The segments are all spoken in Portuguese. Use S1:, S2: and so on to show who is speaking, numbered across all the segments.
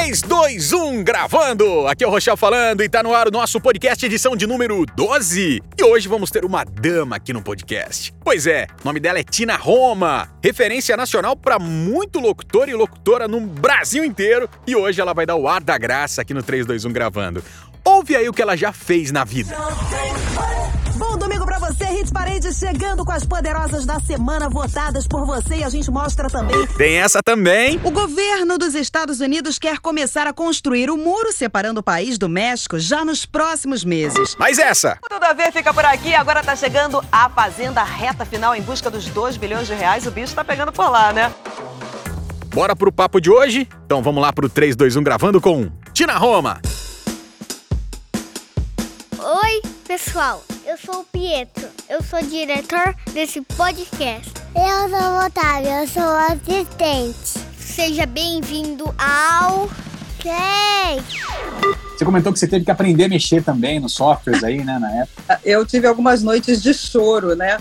S1: 3, 2, 1, gravando! Aqui é o Rochel falando e tá no ar o nosso podcast edição de número 12. E hoje vamos ter uma dama aqui no podcast. Pois é, o nome dela é Tina Roma, referência nacional para muito locutor e locutora no Brasil inteiro. E hoje ela vai dar o ar da graça aqui no 3, 2, 1, gravando. Ouve aí o que ela já fez na vida.
S2: Domingo pra você, Hit Parade chegando com as poderosas da semana votadas por você e a gente mostra também.
S1: Tem essa também.
S2: O governo dos Estados Unidos quer começar a construir o muro separando o país do México já nos próximos meses.
S1: Mas essa.
S3: Tudo a ver fica por aqui. Agora tá chegando a Fazenda reta final em busca dos 2 bilhões de reais. O bicho tá pegando por lá, né?
S1: Bora pro papo de hoje? Então vamos lá pro 3, 2, 1 gravando com Tina Roma.
S4: Oi, pessoal. Eu sou o Pietro. Eu sou diretor desse podcast. Eu sou o Otávio. Eu sou o assistente. Seja bem-vindo ao 3.
S5: Você comentou que você teve que aprender a mexer também nos softwares aí, né, na época.
S6: Eu tive algumas noites de choro, né?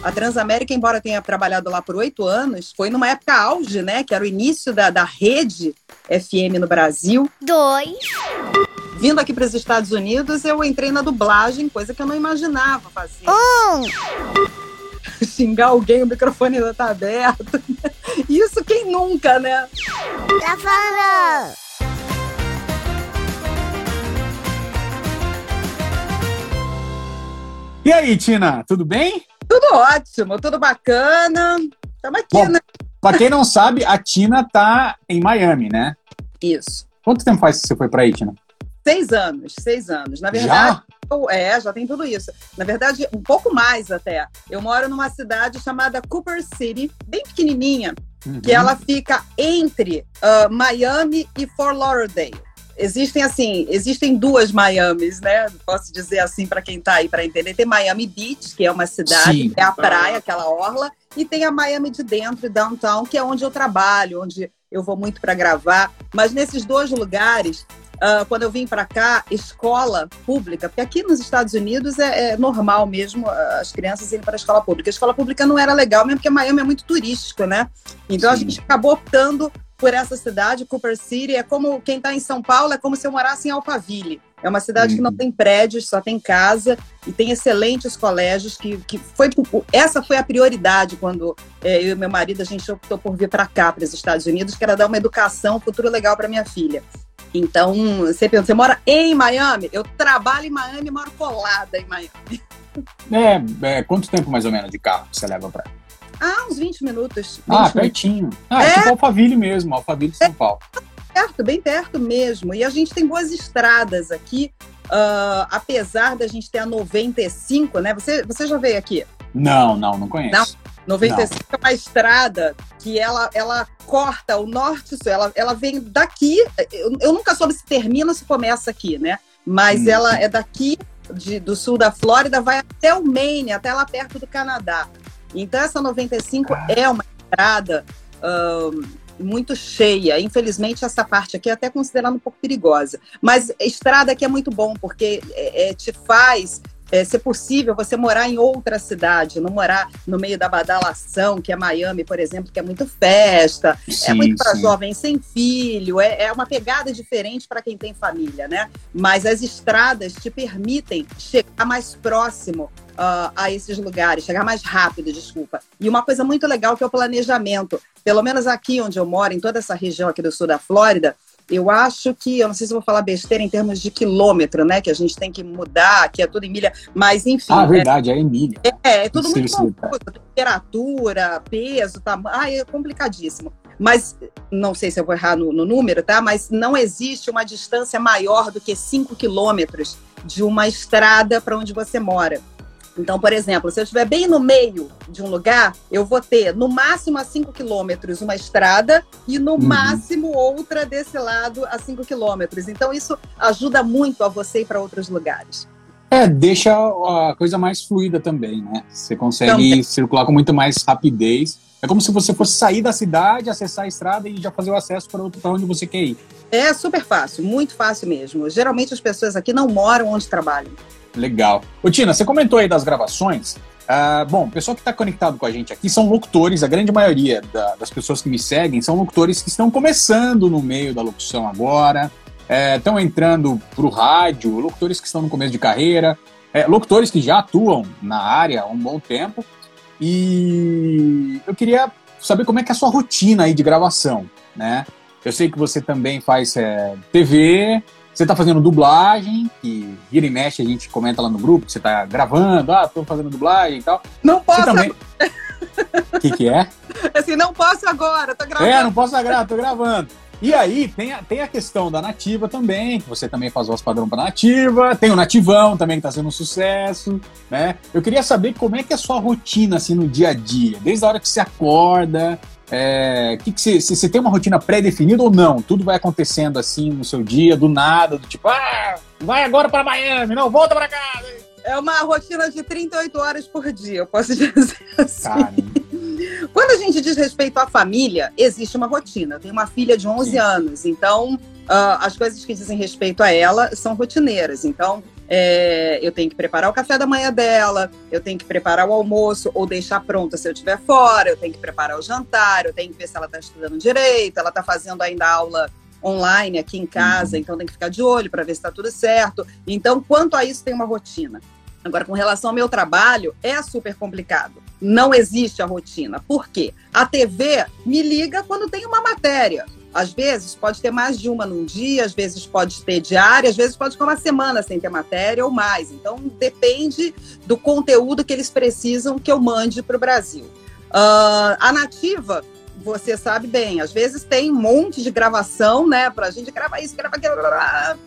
S6: A Transamérica, embora tenha trabalhado lá por oito anos, foi numa época auge, né? Que era o início da, da rede FM no Brasil.
S4: 2.
S6: Vindo aqui para os Estados Unidos, eu entrei na dublagem, coisa que eu não imaginava fazer.
S4: 1.
S6: Xingar alguém, o microfone ainda tá aberto. Isso quem nunca, né?
S4: Tá falando.
S5: E aí, Tina, tudo bem?
S6: Tudo ótimo, tudo bacana. Estamos aqui,
S5: Bom.
S6: né?
S5: Pra quem não sabe, a Tina tá em Miami, né?
S6: Isso.
S5: Quanto tempo faz que você foi pra aí, Tina?
S6: Seis anos, seis anos. Na verdade, eu- é, já tem tudo isso. Na verdade, um pouco mais até. Eu moro numa cidade chamada Cooper City, bem pequenininha,
S5: Uhum.
S6: que ela fica entre ah, Miami e Fort Lauderdale. Existem assim, existem duas Miamis, né? Posso dizer assim para quem tá aí para entender. Tem Miami Beach, que é uma cidade,
S5: Sim.
S6: é a praia, aquela orla, e tem a Miami de dentro, downtown, que é onde eu trabalho, onde eu vou muito para gravar. Mas nesses dois lugares, ah, quando eu vim para cá, escola pública, porque aqui nos Estados Unidos é, é normal mesmo ah, as crianças irem para a escola pública. A escola pública não era legal mesmo, porque Miami é muito turístico, né? Então a
S5: Sim.
S6: gente acabou optando por essa cidade, Cooper City. É como quem está em São Paulo, é como se eu morasse em Alphaville. É uma cidade que não
S5: Uhum.
S6: tem prédios, só tem casa e tem excelentes colégios. Que, que foi essa foi a prioridade quando eh, eu e meu marido a gente optou por vir para cá, para os Estados Unidos, que era dar uma educação, um futuro legal para minha filha. Então, você pensa, você mora em Miami? Eu trabalho em Miami e moro colada em Miami.
S5: É, é, quanto tempo mais ou menos de carro você leva pra
S6: Ah, uns 20 minutos. 20
S5: Ah,
S6: minutos.
S5: pertinho. Ah, é,
S6: É.
S5: tipo Alphaville mesmo, Alphaville de São Paulo.
S6: perto, bem perto mesmo. E a gente tem boas estradas aqui, ah, apesar da gente ter a 95, né? Você, você já veio aqui?
S5: Não, não, não conheço.
S6: Não. 95 é uma estrada que ela, ela corta o norte e sul. Ela, ela vem daqui. Eu, eu nunca soube se termina ou se começa aqui, né? Mas
S5: Hum.
S6: ela é daqui de- do sul da Flórida, vai até o Maine, até lá perto do Canadá. Então, essa 95 é uma estrada muito cheia. Infelizmente, essa parte aqui é até considerada um pouco perigosa. Mas estrada aqui é muito bom, porque é, é, te faz é, ser possível você morar em outra cidade, não morar no meio da badalação, que é Miami, por exemplo, que é muito festa, é
S5: Sim,
S6: muito para jovens sem filho, é, é uma pegada diferente para quem tem família, né? Mas as estradas te permitem chegar mais próximo ah, a esses lugares, chegar mais rápido, desculpa. E uma coisa muito legal que é o planejamento. Pelo menos aqui onde eu moro, em toda essa região aqui do sul da Flórida, eu acho que, eu não sei se eu vou falar besteira em termos de quilômetro, né? Que a gente tem que mudar, que é tudo em milha, mas enfim.
S5: Ah,
S6: é-
S5: verdade, é Emília.
S6: é, é tudo muito confuso. Temperatura, peso, tamanho. Ah, é complicadíssimo. Mas, não sei se eu vou errar no, no número, tá? Mas não existe uma distância maior do que 5 quilômetros de uma estrada para onde você mora. Então, por exemplo, se eu estiver bem no meio de um lugar, eu vou ter no máximo a 5 quilômetros uma estrada e no
S5: Uhum.
S6: máximo outra desse lado a 5 quilômetros. Então, isso ajuda muito a você ir para outros lugares.
S5: É, deixa a coisa mais fluida também, né? Você consegue
S6: Também.
S5: circular com muito mais rapidez. É como se você fosse sair da cidade, acessar a estrada e já fazer o acesso para outro- onde você quer ir.
S6: É super fácil, muito fácil mesmo. Geralmente as pessoas aqui não moram onde trabalham.
S5: Legal. Ô, Tina, você comentou aí das gravações. Uh, bom, o pessoal que está conectado com a gente aqui são locutores, a grande maioria da, das pessoas que me seguem são locutores que estão começando no meio da locução agora, estão é, entrando para o rádio, locutores que estão no começo de carreira, é, locutores que já atuam na área há um bom tempo. E eu queria saber como é que é a sua rotina aí de gravação, né? Eu sei que você também faz é, TV, você está fazendo dublagem, que vira e mexe, a gente comenta lá no grupo, que você está gravando, ah, tô fazendo dublagem e tal.
S6: Não posso
S5: também... O que, que é?
S6: Assim, não posso agora, tô gravando.
S5: É, não posso agora, tô gravando. E aí tem a, tem a questão da nativa também, que você também faz voz padrão para nativa, tem o nativão também que está sendo um sucesso, né? Eu queria saber como é que é a sua rotina assim no dia a dia, desde a hora que você acorda, é, que que você, você tem uma rotina pré-definida ou não? Tudo vai acontecendo assim no seu dia, do nada, do tipo, ah, vai agora para Miami, não, volta para casa.
S6: É uma rotina de 38 horas por dia, eu posso dizer assim. Quando a gente diz respeito à família, existe uma rotina. Eu tenho uma filha de 11 Sim. anos, então uh, as coisas que dizem respeito a ela são rotineiras. Então, é, eu tenho que preparar o café da manhã dela, eu tenho que preparar o almoço ou deixar pronta se eu estiver fora, eu tenho que preparar o jantar, eu tenho que ver se ela está estudando direito, ela está fazendo ainda aula online aqui em casa, uhum. então tem que ficar de olho para ver se está tudo certo. Então, quanto a isso, tem uma rotina. Agora, com relação ao meu trabalho, é super complicado. Não existe a rotina. Por quê? A TV me liga quando tem uma matéria. Às vezes pode ter mais de uma num dia, às vezes pode ter diária, às vezes pode ficar uma semana sem ter matéria ou mais. Então depende do conteúdo que eles precisam que eu mande para o Brasil. Uh, a nativa, você sabe bem, às vezes tem um monte de gravação, né? Para a gente gravar isso, gravar aquilo.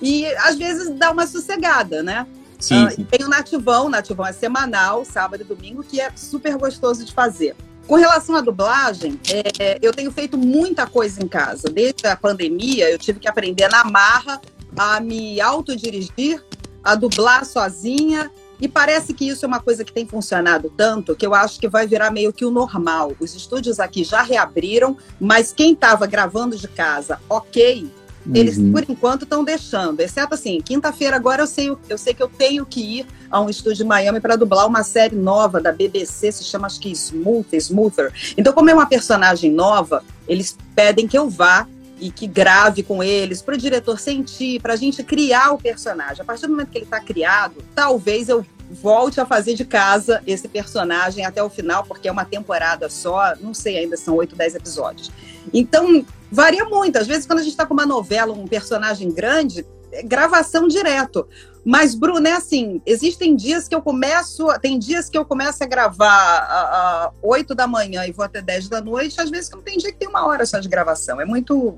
S6: E às vezes dá uma sossegada, né?
S5: Sim, uh, sim.
S6: Tem o Nativão, o Nativão é semanal, sábado e domingo, que é super gostoso de fazer. Com relação à dublagem, é, eu tenho feito muita coisa em casa. Desde a pandemia, eu tive que aprender na marra a me autodirigir, a dublar sozinha. E parece que isso é uma coisa que tem funcionado tanto que eu acho que vai virar meio que o normal. Os estúdios aqui já reabriram, mas quem estava gravando de casa, ok, eles, uhum. por enquanto, estão deixando. Exceto assim, quinta-feira agora eu sei, eu sei que eu tenho que ir a um estúdio de Miami para dublar uma série nova da BBC, se chama acho que Smooth, Smoother. Então, como é uma personagem nova, eles pedem que eu vá e que grave com eles, para o diretor sentir, para a gente criar o personagem. A partir do momento que ele está criado, talvez eu volte a fazer de casa esse personagem até o final, porque é uma temporada só, não sei ainda, são oito, dez episódios. Então, varia muito. Às vezes, quando a gente está com uma novela, um personagem grande, é gravação direto. Mas, Bruno, é assim, existem dias que eu começo, tem dias que eu começo a gravar às 8 da manhã e vou até 10 da noite, às vezes não tem dia que tem uma hora só de gravação. É muito.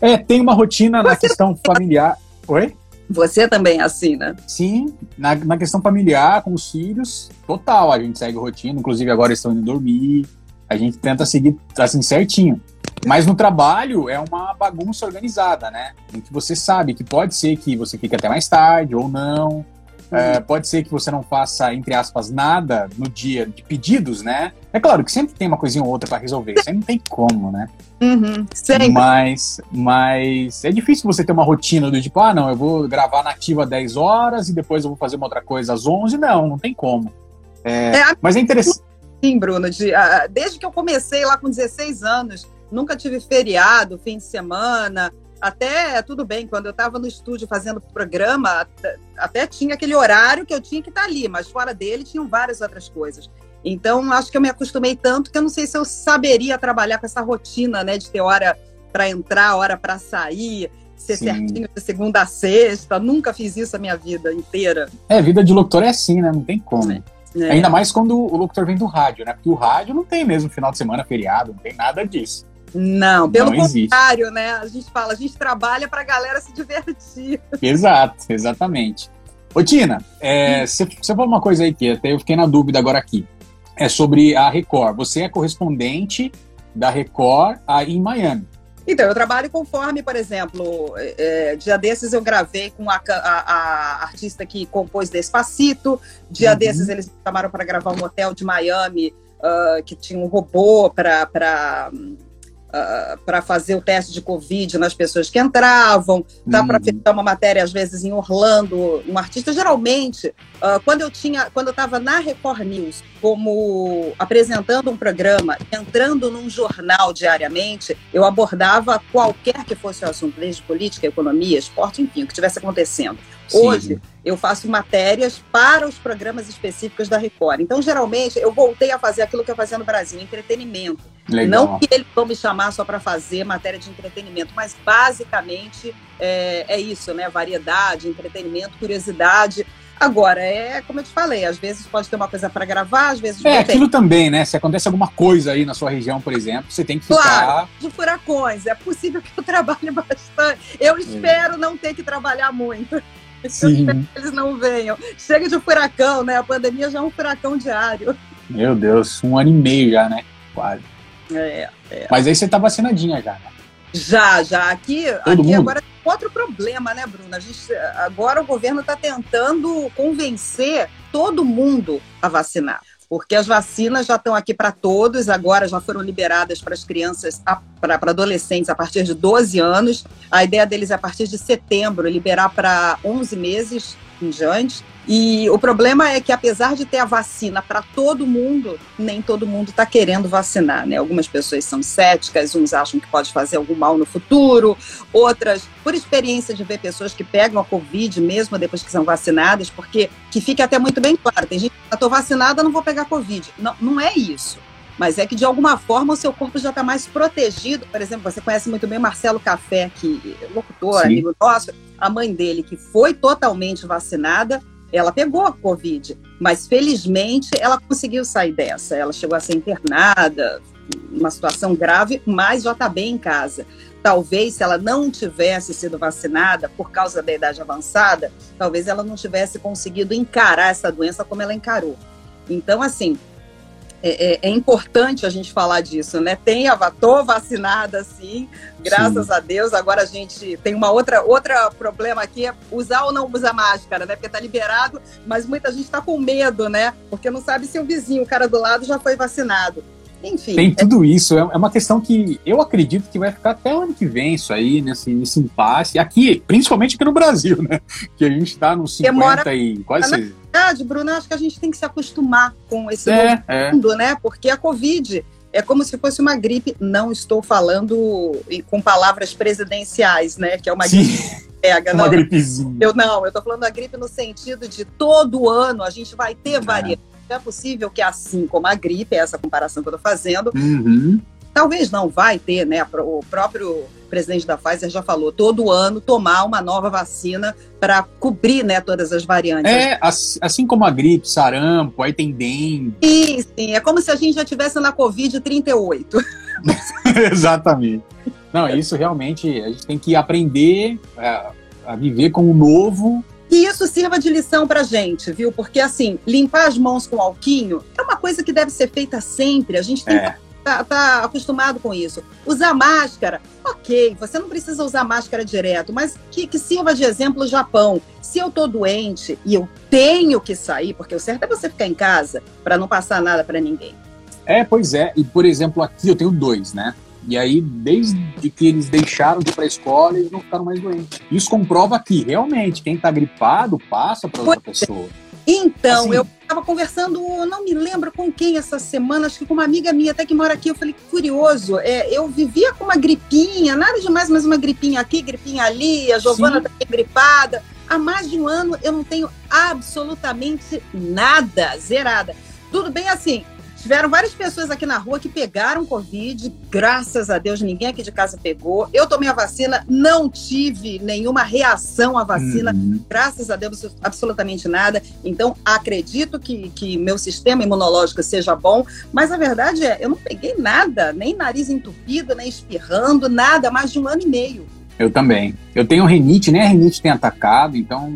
S5: É, tem uma rotina na questão familiar. Oi?
S6: Você também né?
S5: Sim, na, na questão familiar, com os filhos, total, a gente segue rotina, inclusive agora estão indo dormir, a gente tenta seguir assim certinho. Mas no trabalho é uma bagunça organizada, né? Em que você sabe que pode ser que você fique até mais tarde ou não. É, pode ser que você não faça, entre aspas, nada no dia de pedidos, né? É claro que sempre tem uma coisinha ou outra para resolver, isso aí não tem como, né?
S6: Uhum,
S5: mas, mas é difícil você ter uma rotina do tipo, ah, não, eu vou gravar nativa 10 horas e depois eu vou fazer uma outra coisa às 11. Não, não tem como. É, é, mas é interessante.
S6: Sim, Bruno, de, desde que eu comecei lá com 16 anos, nunca tive feriado, fim de semana, até tudo bem, quando eu estava no estúdio fazendo programa, até tinha aquele horário que eu tinha que estar tá ali, mas fora dele tinham várias outras coisas. Então, acho que eu me acostumei tanto que eu não sei se eu saberia trabalhar com essa rotina, né, de ter hora para entrar, hora para sair, ser Sim. certinho de segunda a sexta. Nunca fiz isso a minha vida inteira.
S5: É, vida de locutor é assim, né? Não tem como. É. É. Ainda mais quando o locutor vem do rádio, né? Porque o rádio não tem mesmo final de semana, feriado, não tem nada disso.
S6: Não, pelo não contrário, né? A gente fala, a gente trabalha para a galera se divertir.
S5: Exato, exatamente. Ô, Tina, é, você falou uma coisa aí que até eu fiquei na dúvida agora aqui. É sobre a Record. Você é correspondente da Record aí em Miami.
S6: Então, eu trabalho conforme, por exemplo, é, dia desses eu gravei com a, a, a, artista que compôs Despacito, dia uhum. desses eles me chamaram para gravar um hotel de Miami uh, que tinha um robô para uh, para fazer o teste de Covid nas pessoas que entravam, tá para fazer uma matéria, às vezes, em Orlando. Um artista, geralmente, uh, quando eu tinha, quando eu estava na Record News, como apresentando um programa, entrando num jornal diariamente, eu abordava qualquer que fosse o assunto, desde política, economia, esporte, enfim, o que estivesse acontecendo. Sim. Hoje, eu faço matérias para os programas específicos da Record. Então, geralmente, eu voltei a fazer aquilo que eu fazia no Brasil, entretenimento. Legal. Não que eles vão me chamar só para fazer matéria de entretenimento, mas basicamente é, é isso, né? Variedade, entretenimento, curiosidade. Agora, é como eu te falei, às vezes pode ter uma coisa para gravar, às vezes.
S5: É, aquilo também, né? Se acontece alguma coisa aí na sua região, por exemplo, você tem que ficar. Claro,
S6: de furacões. É possível que eu trabalhe bastante. Eu é. espero é. não ter que trabalhar muito. Sim. eles não venham. Chega de furacão, né? A pandemia já é um furacão diário.
S5: Meu Deus, um ano e meio já, né? Quase. É, é. Mas aí você tá vacinadinha já, né?
S6: Já, já. Aqui, aqui agora tem outro problema, né, Bruna? A gente, agora o governo está tentando convencer todo mundo a vacinar porque as vacinas já estão aqui para todos, agora já foram liberadas para as crianças, para adolescentes a partir de 12 anos. A ideia deles é a partir de setembro liberar para 11 meses em diante. E o problema é que, apesar de ter a vacina para todo mundo, nem todo mundo está querendo vacinar. Né? Algumas pessoas são céticas, uns acham que pode fazer algum mal no futuro, outras, por experiência de ver pessoas que pegam a Covid mesmo depois que são vacinadas, porque que fique até muito bem claro: tem gente que estou vacinada, não vou pegar Covid. Não, não é isso mas é que de alguma forma o seu corpo já está mais protegido. Por exemplo, você conhece muito bem Marcelo Café, que é locutor, Sim. amigo nosso, a mãe dele que foi totalmente vacinada, ela pegou a Covid, mas felizmente ela conseguiu sair dessa. Ela chegou a ser internada, uma situação grave, mas já está bem em casa. Talvez, se ela não tivesse sido vacinada por causa da idade avançada, talvez ela não tivesse conseguido encarar essa doença como ela encarou. Então, assim, é, é, é, importante a gente falar disso, né? Tem a tô vacinada, sim, graças sim. a Deus. Agora a gente tem uma outra outra problema aqui é usar ou não usar máscara, né? Porque tá liberado, mas muita gente está com medo, né? Porque não sabe se o vizinho, o cara do lado, já foi vacinado. Enfim.
S5: Tem tudo isso. É, é uma questão que eu acredito que vai ficar até o ano que vem, isso aí, nesse, nesse impasse. Aqui, principalmente aqui no Brasil, né? Que a gente está nos 50 Demora... e quase.
S6: Verdade, Bruno, acho que a gente tem que se acostumar com esse é, é. mundo, né? Porque a Covid é como se fosse uma gripe. Não estou falando com palavras presidenciais, né? Que é uma
S5: Sim. gripe pega. Uma não. gripezinha.
S6: Eu não, eu estou falando da gripe no sentido de todo ano a gente vai ter é. variantes é possível que, assim como a gripe, é essa comparação que eu estou fazendo,
S5: uhum.
S6: Talvez não vai ter, né? O próprio presidente da Pfizer já falou, todo ano tomar uma nova vacina para cobrir né, todas as variantes.
S5: É, assim como a gripe, sarampo, aí tem dengue.
S6: Sim, sim, é como se a gente já estivesse na Covid 38.
S5: Exatamente. Não, isso realmente, a gente tem que aprender a, a viver com o novo
S6: que isso sirva de lição pra gente, viu? Porque, assim, limpar as mãos com alquinho é uma coisa que deve ser feita sempre. A gente tem é. que tá, tá, acostumado com isso. Usar máscara, ok, você não precisa usar máscara direto, mas que, que sirva de exemplo o Japão. Se eu tô doente e eu tenho que sair, porque o certo é você ficar em casa para não passar nada para ninguém.
S5: É, pois é. E, por exemplo, aqui eu tenho dois, né? E aí, desde que eles deixaram de ir para a escola, eles não ficaram mais doentes. Isso comprova que, realmente, quem está gripado passa para outra pois é. pessoa.
S6: Então, assim, eu estava conversando, não me lembro com quem essa semana, acho que com uma amiga minha até que mora aqui. Eu falei, curioso, é, eu vivia com uma gripinha, nada demais, mas uma gripinha aqui, gripinha ali, a Giovana também gripada. Há mais de um ano eu não tenho absolutamente nada, zerada. Tudo bem assim, Tiveram várias pessoas aqui na rua que pegaram Covid, graças a Deus ninguém aqui de casa pegou. Eu tomei a vacina, não tive nenhuma reação à vacina, uhum. graças a Deus absolutamente nada. Então acredito que, que meu sistema imunológico seja bom, mas a verdade é, eu não peguei nada, nem nariz entupido, nem espirrando, nada, mais de um ano e meio.
S5: Eu também. Eu tenho renite, nem a renite tem atacado, então.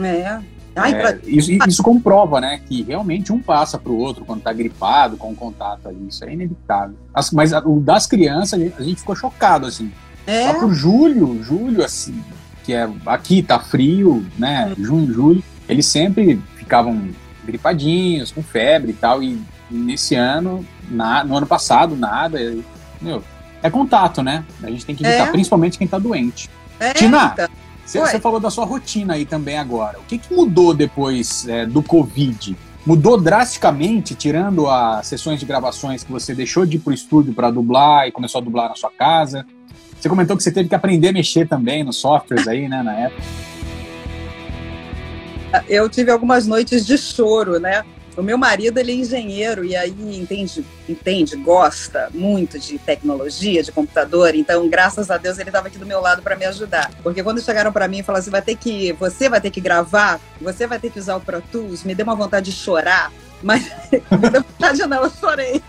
S6: É.
S5: Ai, é, pra... isso, isso, comprova, né, que realmente um passa para o outro quando está gripado, com contato ali. Isso é inevitável. As, mas o das crianças, a gente, a gente ficou chocado, assim. É? Só pro julho, julho, assim, que é aqui tá frio, né, hum. junho, julho, eles sempre ficavam gripadinhos, com febre e tal, e nesse ano, na, no ano passado, nada. meu, é contato, né? A gente tem que evitar,
S6: É.
S5: principalmente quem tá doente.
S6: É,
S5: Tina,
S6: então.
S5: Você, falou da sua rotina aí também agora. O que, que mudou depois é, do Covid? Mudou drasticamente, tirando as sessões de gravações que você deixou de ir pro estúdio para dublar e começou a dublar na sua casa. Você comentou que você teve que aprender a mexer também nos softwares aí, né, na época.
S6: eu tive algumas noites de choro, né? O meu marido, ele é engenheiro e aí entende, entende, gosta muito de tecnologia, de computador. Então, graças a Deus, ele estava aqui do meu lado para me ajudar. Porque quando chegaram para mim e falaram assim, vai ter que, você vai ter que gravar, você vai ter que usar o Pro Tools, me deu uma vontade de chorar. Mas me deu vontade não, eu chorei.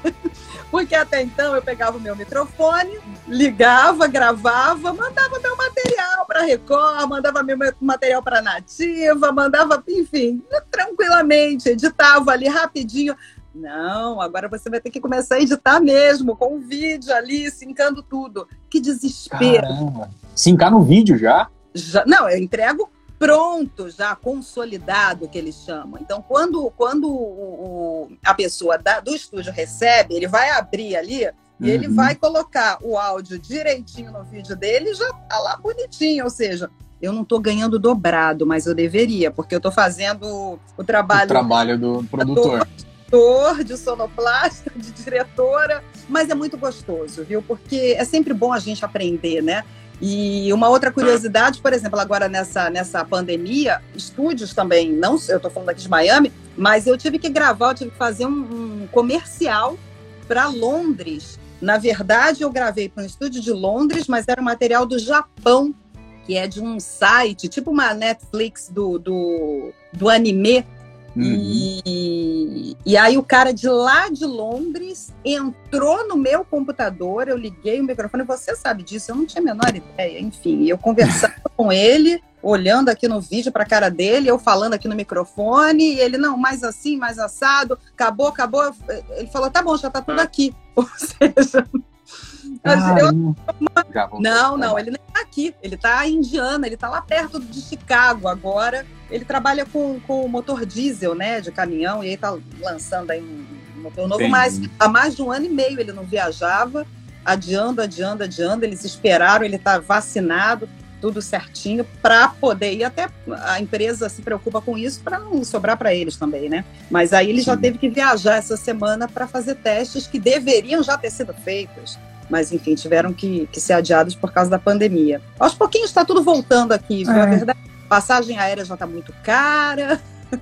S6: Porque até então eu pegava o meu microfone, ligava, gravava, mandava meu material para Record, mandava meu material para Nativa, mandava, enfim, tranquilamente, editava ali rapidinho. Não, agora você vai ter que começar a editar mesmo, com o vídeo ali, sincando tudo. Que desespero.
S5: Caramba. Sincar no vídeo já?
S6: Já, não, eu entrego pronto, já consolidado, que eles chamam. Então, quando, quando o, o- a pessoa da- do estúdio recebe, ele vai abrir ali e ele
S5: Uhum.
S6: vai colocar o áudio direitinho no vídeo dele e já tá lá bonitinho. Ou seja, eu não estou ganhando dobrado, mas eu deveria, porque eu estou fazendo o
S5: O
S6: trabalho
S5: trabalho do produtor.
S6: ator, de sonoplasta, de diretora, mas é muito gostoso, viu? Porque é sempre bom a gente aprender, né? E uma outra curiosidade, por exemplo, agora nessa, nessa pandemia, estúdios também, não eu estou falando aqui de Miami, mas eu tive que gravar, eu tive que fazer um, um comercial para Londres. Na verdade, eu gravei para um estúdio de Londres, mas era um material do Japão, que é de um site, tipo uma Netflix do, do, do anime,
S5: Uhum.
S6: e, e aí o cara de lá de Londres entrou no meu computador, eu liguei o microfone, você sabe disso, eu não tinha a menor ideia, enfim, eu conversava com ele, olhando aqui no vídeo para a cara dele, eu falando aqui no microfone, e ele, não, mais assim, mais assado, acabou, acabou, ele falou, tá bom, já tá tudo aqui, ou seja... mas eu-.
S5: Já
S6: não, não, ele não tá aqui. Ele tá em Indiana, ele tá lá perto de Chicago agora. Ele trabalha com, com motor diesel, né, de caminhão, e aí tá lançando aí um motor novo,
S5: Entendi.
S6: mas há mais de um ano e meio ele não viajava, adiando, adiando, adiando. Eles esperaram, ele tá vacinado, tudo certinho, para poder ir. Até a empresa se preocupa com isso para não sobrar para eles também, né? Mas aí ele já
S5: Sim.
S6: teve que viajar essa semana para fazer testes que deveriam já ter sido feitos mas enfim, tiveram que, que ser adiados por causa da pandemia. Aos pouquinhos está tudo voltando aqui, viu?
S5: É.
S6: A verdade, passagem aérea já está muito cara.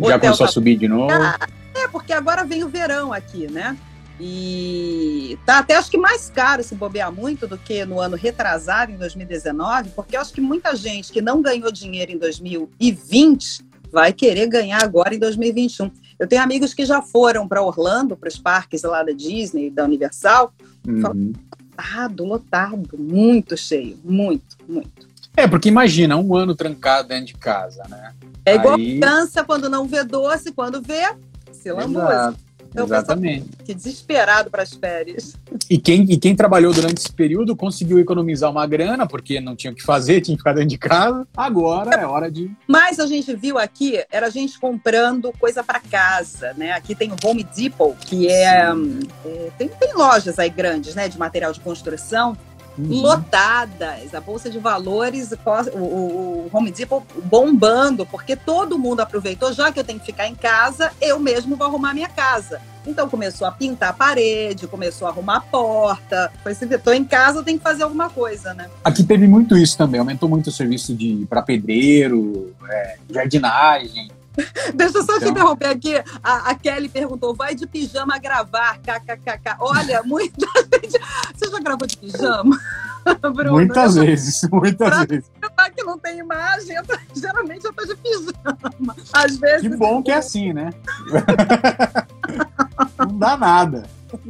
S5: Já
S6: hotel
S5: começou
S6: tá-
S5: a subir de novo.
S6: É, porque agora vem o verão aqui, né? E tá até acho que mais caro se bobear muito do que no ano retrasado, em 2019, porque eu acho que muita gente que não ganhou dinheiro em 2020 vai querer ganhar agora em 2021. Eu tenho amigos que já foram para Orlando, para os parques lá da Disney, da Universal,
S5: Uhum.
S6: lotado, lotado, muito cheio, muito, muito.
S5: É, porque imagina, um ano trancado dentro de casa, né?
S6: É igual
S5: Aí-
S6: criança quando não vê doce, quando vê, se lambuza. Então,
S5: Exatamente.
S6: Que desesperado para as férias.
S5: E quem, e quem trabalhou durante esse período conseguiu economizar uma grana, porque não tinha o que fazer, tinha que ficar dentro de casa. Agora é hora de.
S6: Mas a gente viu aqui, era a gente comprando coisa para casa, né? Aqui tem o Home Depot, que é, é, tem, tem lojas aí grandes, né, de material de construção,
S5: Uhum.
S6: lotadas, a bolsa de valores, o, o- Home Depot bombando, porque todo mundo aproveitou, já que eu tenho que ficar em casa, eu mesmo vou arrumar minha casa. Então começou a pintar a parede, começou a arrumar a porta. Foi se tô em casa, tenho que fazer alguma coisa, né?
S5: Aqui teve muito isso também, aumentou muito o serviço de para pedreiro, é, jardinagem.
S6: Deixa eu só te
S5: Então.
S6: interromper aqui. A, a Kelly perguntou: vai de pijama gravar? KKKK. Olha, muita gente. Você já gravou de pijama? Bruno,
S5: muitas
S6: eu
S5: vezes, muitas
S6: Pra-
S5: vezes.
S6: que não tem imagem, eu tô- geralmente eu tô de pijama. Às vezes.
S5: Que bom que é assim, né? não dá nada.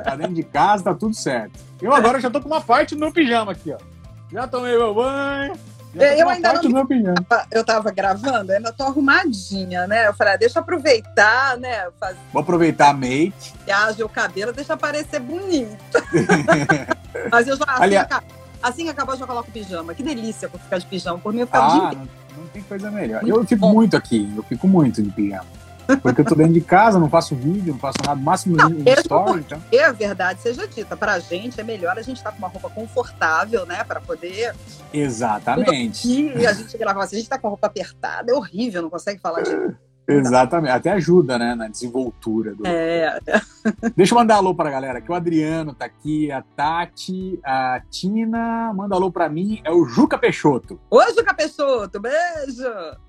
S5: Tá dentro de casa, tá tudo certo. Eu agora já tô com uma parte meu pijama aqui, ó. Já tomei meu banho.
S6: É, eu ainda não-. Eu tava gravando, ainda tô arrumadinha, né? Eu falei, ah, deixa eu aproveitar, né?
S5: Vou aproveitar a make.
S6: maquiagem, o cabelo, deixa parecer bonito. Mas eu já. Assim,
S5: Aliás-
S6: assim que acabar, eu já coloco pijama. Que delícia ficar de pijama. Por mim, eu ficava
S5: Ah,
S6: inteiro.
S5: não, não tem coisa melhor.
S6: Muito
S5: Eu fico
S6: bom.
S5: muito aqui, eu fico muito de pijama. Porque eu tô dentro de casa, não faço vídeo, não faço nada, máximo
S6: Não, mesmo
S5: story, então.
S6: A verdade seja dita, pra gente é melhor a gente estar com uma roupa confortável, né? Pra poder.
S5: Exatamente.
S6: E a gente gravar assim, a gente tá com a roupa apertada, é horrível, não consegue falar de.
S5: Exatamente. Até ajuda, né, na desenvoltura do.
S6: É,
S5: Deixa eu mandar alô pra galera, que o Adriano tá aqui, a Tati, a Tina, manda alô pra mim, é o Juca Peixoto.
S6: Ô, Juca Peixoto, beijo!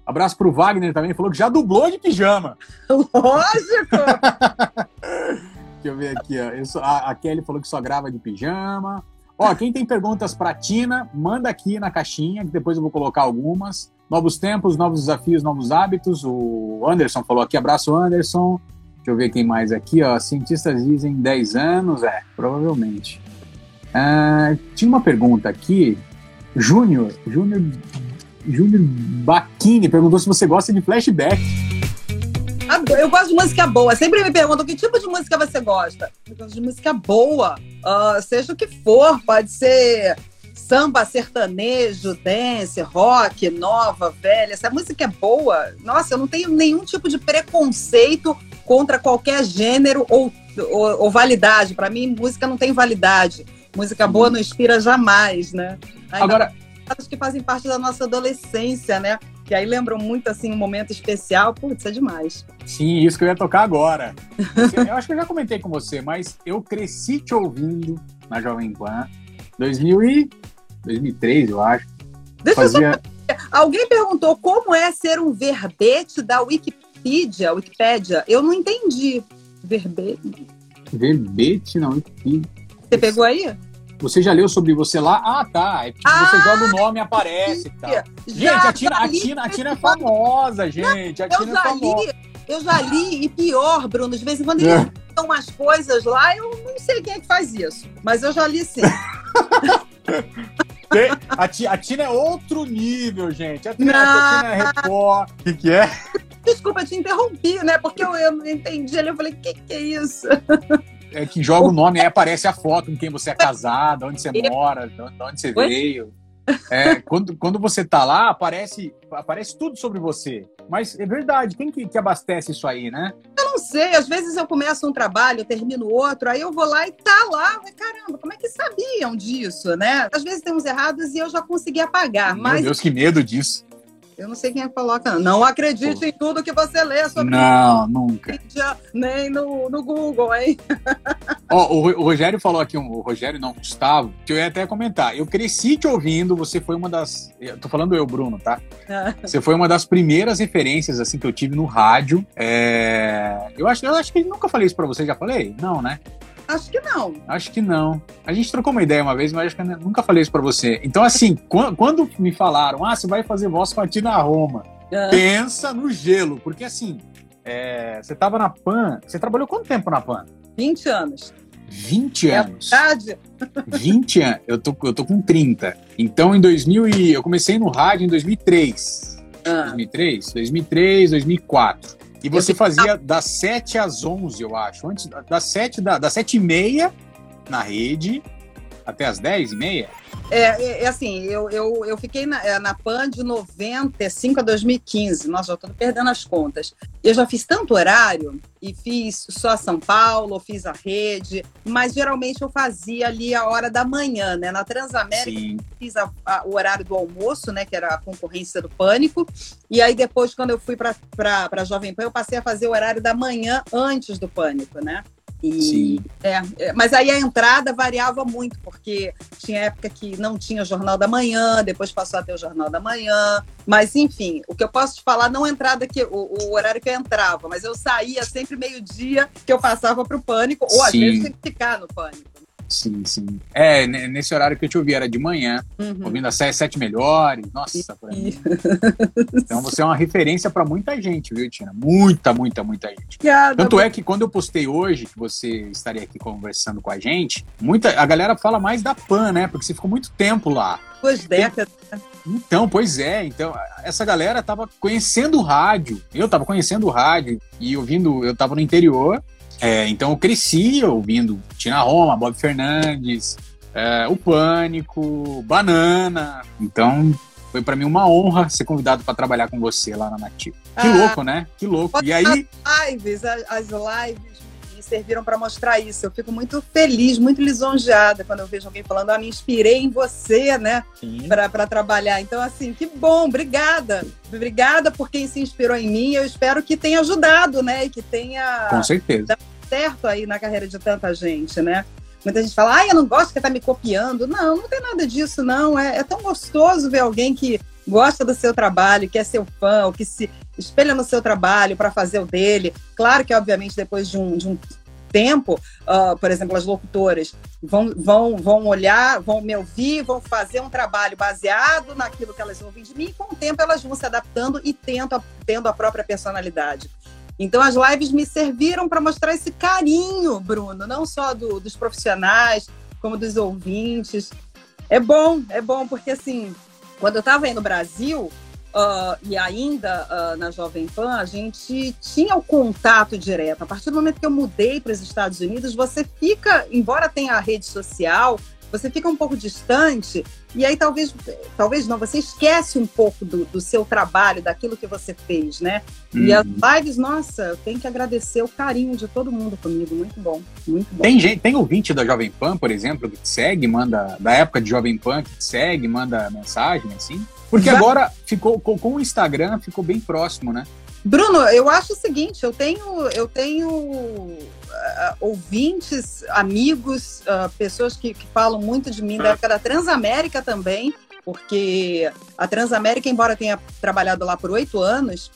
S5: Abraço pro Wagner também, falou que já dublou de pijama.
S6: Lógico!
S5: Deixa eu ver aqui, ó. Sou- a, a Kelly falou que só grava de pijama. Ó, quem tem perguntas pra Tina, manda aqui na caixinha, que depois eu vou colocar algumas. Novos tempos, novos desafios, novos hábitos. O Anderson falou aqui, abraço Anderson. Deixa eu ver quem mais aqui, ó. Cientistas dizem 10 anos, é, provavelmente. Ah, tinha uma pergunta aqui. Júnior, Júnior, Júnior Baquini perguntou se você gosta de flashback.
S6: Adoro. Eu gosto de música boa. Sempre me perguntam que tipo de música você gosta. Eu gosto de música boa. Ah, seja o que for, pode ser samba, sertanejo, dance, rock, nova, velha. Se a música é boa, nossa, eu não tenho nenhum tipo de preconceito contra qualquer gênero ou, ou, ou validade. Para mim, música não tem validade. Música boa não inspira jamais, né? Ainda
S5: Agora,
S6: mais que fazem parte da nossa adolescência, né? Que aí lembram muito assim um momento especial. Putz, é demais.
S5: Sim, isso que eu ia tocar agora. Você- eu acho que eu já comentei com você, mas eu cresci te ouvindo na Jovem Pan 2000 e 2003, eu acho.
S6: Deixa eu só
S5: Fazia
S6: Alguém perguntou como é ser um verbete da Wikipedia, Wikipédia. Eu não entendi. Verbete.
S5: verbete, não. Wikipedia.
S6: Você pegou aí?
S5: Você já leu sobre você lá? Ah, tá. É porque
S6: Ah,
S5: você joga o nome e aparece tal. Gente, a Tina, a, Tina, a Tina é famosa, gente. A
S6: Eu
S5: Tina é famosa.
S6: li, eu já li, e pior, Bruno, de vez em quando
S5: É.
S6: eles dão umas coisas lá, eu não sei quem é que faz isso. Mas eu já li sim.
S5: Tem- A, Ti- a Tina é outro nível, gente. A Tina, a Tina é Record. O que, que é?
S6: Desculpa, eu te interrompi, né? Porque eu, eu não entendi ali. Eu falei, o que, que é isso?
S5: É que joga o nome, aí aparece a foto com quem você é casado, onde você mora, de onde de onde você
S6: Oi?
S5: veio. É, quando, quando você tá lá, aparece, aparece tudo sobre você. Mas é verdade, quem que, que abastece isso aí, né?
S6: Eu não sei, às vezes eu começo um trabalho, eu termino outro, aí eu vou lá e tá lá. Caramba, como é que sabiam disso, né? Às vezes tem uns errados e eu já consegui apagar,
S5: Meu
S6: mas
S5: Deus, que medo disso.
S6: Eu não sei quem é coloca. Não acredite em tudo que você lê sobre
S5: Não, nunca.
S6: mídia, nem no, no Google, hein?
S5: Ó, o, o Rogério falou aqui, o Rogério não, o Gustavo, que eu ia até comentar. Eu cresci te ouvindo, você foi uma das. Eu tô falando eu, Bruno, tá? Você foi uma das primeiras referências assim que eu tive no rádio. É, Eu, acho, eu acho que nunca falei isso pra você, já falei? Não, né?
S6: Acho que não.
S5: Acho que não. A gente trocou uma ideia uma vez, mas acho que eu nunca falei isso pra você. Então, assim, quan- quando me falaram, ah, você vai fazer voz com a Tina Roma,
S6: Ah.
S5: pensa no gelo, porque assim, é, você tava na PAN, você trabalhou quanto tempo na PAN?
S6: 20 anos.
S5: 20
S6: É
S5: anos.
S6: verdade?
S5: 20 anos. Eu tô, eu tô com 30. Então, em 2000 e... Eu comecei no rádio em 2003.
S6: Ah.
S5: 2003? 2003, 2004. E você fazia das 7 às 11, eu acho. Antes, das 7, da, das 7 e meia na rede até as 10 e meia.
S6: É, é, é assim, eu, eu, eu fiquei na, é, na PAN de 95 a 2015. Nossa, já estou perdendo as contas. Eu já fiz tanto horário e fiz só São Paulo, fiz a rede, mas geralmente eu fazia ali a hora da manhã, né? Na Transamérica
S5: Sim.
S6: fiz a- a- o horário do almoço, né? Que era a concorrência do Pânico. E aí depois, quando eu fui para a Jovem Pan, eu passei a fazer o horário da manhã antes do Pânico, né? E,
S5: Sim.
S6: é, é, mas aí a entrada variava muito, porque tinha época que não tinha o Jornal da Manhã, depois passou a ter o Jornal da Manhã. Mas, enfim, o que eu posso te falar, não a entrada que o, o horário que eu entrava, mas eu saía sempre meio-dia que eu passava para o Pânico, ou às
S5: Sim.
S6: vezes tinha que ficar no Pânico.
S5: Sim, sim. É, ne- nesse horário que eu te ouvi, era de manhã,
S6: Uhum.
S5: ouvindo as sete, sete melhores. Nossa, por aí. Então você é uma referência pra muita gente, viu, Tina? Muita, muita, muita gente.
S6: Obrigada,
S5: Tanto é que quando eu postei hoje, que você estaria aqui conversando com a gente, muita, a galera fala mais da PAN, né? Porque você ficou muito tempo lá.
S6: duas décadas.
S5: Então, pois é. Então, essa galera tava conhecendo o rádio. Eu tava conhecendo o rádio e ouvindo, eu tava no interior. É, então eu cresci ouvindo Tina Roma, Bob Fernandes, é, o Pânico, Banana. Então, foi para mim uma honra ser convidado para trabalhar com você lá na Nativa. Que
S6: Ah.
S5: louco, né? Que louco. E aí,
S6: lives, a- as lives serviram para mostrar isso. Eu fico muito feliz, muito lisonjeada quando eu vejo alguém falando, ah, me inspirei em você, né, para trabalhar. Então, assim, que bom, obrigada. Obrigada por quem se inspirou em mim. Eu espero que tenha ajudado, né, e que tenha
S5: com certeza.
S6: certo aí na carreira de tanta gente, né? Muita gente fala, ah, eu não gosto que tá me copiando. Não, não tem nada disso, não. É, é tão gostoso ver alguém que gosta do seu trabalho, que é seu fã, ou que se espelha no seu trabalho para fazer o dele. Claro que, obviamente, depois de um, de um tempo, ah, por exemplo, as locutoras vão, vão, vão olhar, vão me ouvir, vão fazer um trabalho baseado naquilo que elas ouvem de mim, e com o tempo elas vão se adaptando e tendo, tendo a própria personalidade. Então, as lives me serviram para mostrar esse carinho, Bruno, não só do- dos profissionais, como dos ouvintes. É bom, é bom, porque assim, quando eu estava aí no Brasil, ah, e ainda ah, na Jovem Pan, a gente tinha o contato direto. A partir do momento que eu mudei para os Estados Unidos, você fica, embora tenha a rede social, você fica um pouco distante, e aí talvez, talvez não, você esquece um pouco do, do seu trabalho, daquilo que você fez, né? E as
S5: Hum.
S6: lives, nossa, eu tenho que agradecer o carinho de todo mundo comigo. Muito bom, muito bom.
S5: Tem gente, tem ouvinte da Jovem Pan, por exemplo, que te segue, manda da época de Jovem Pan que te segue, manda mensagem assim. Porque
S6: Já-
S5: agora ficou com, com o Instagram ficou bem próximo, né?
S6: Bruno, eu acho o seguinte, eu tenho, eu tenho ouvintes, amigos, ah, pessoas que, que falam muito de mim da época da Transamérica também, porque a Transamérica, embora tenha trabalhado lá por oito anos,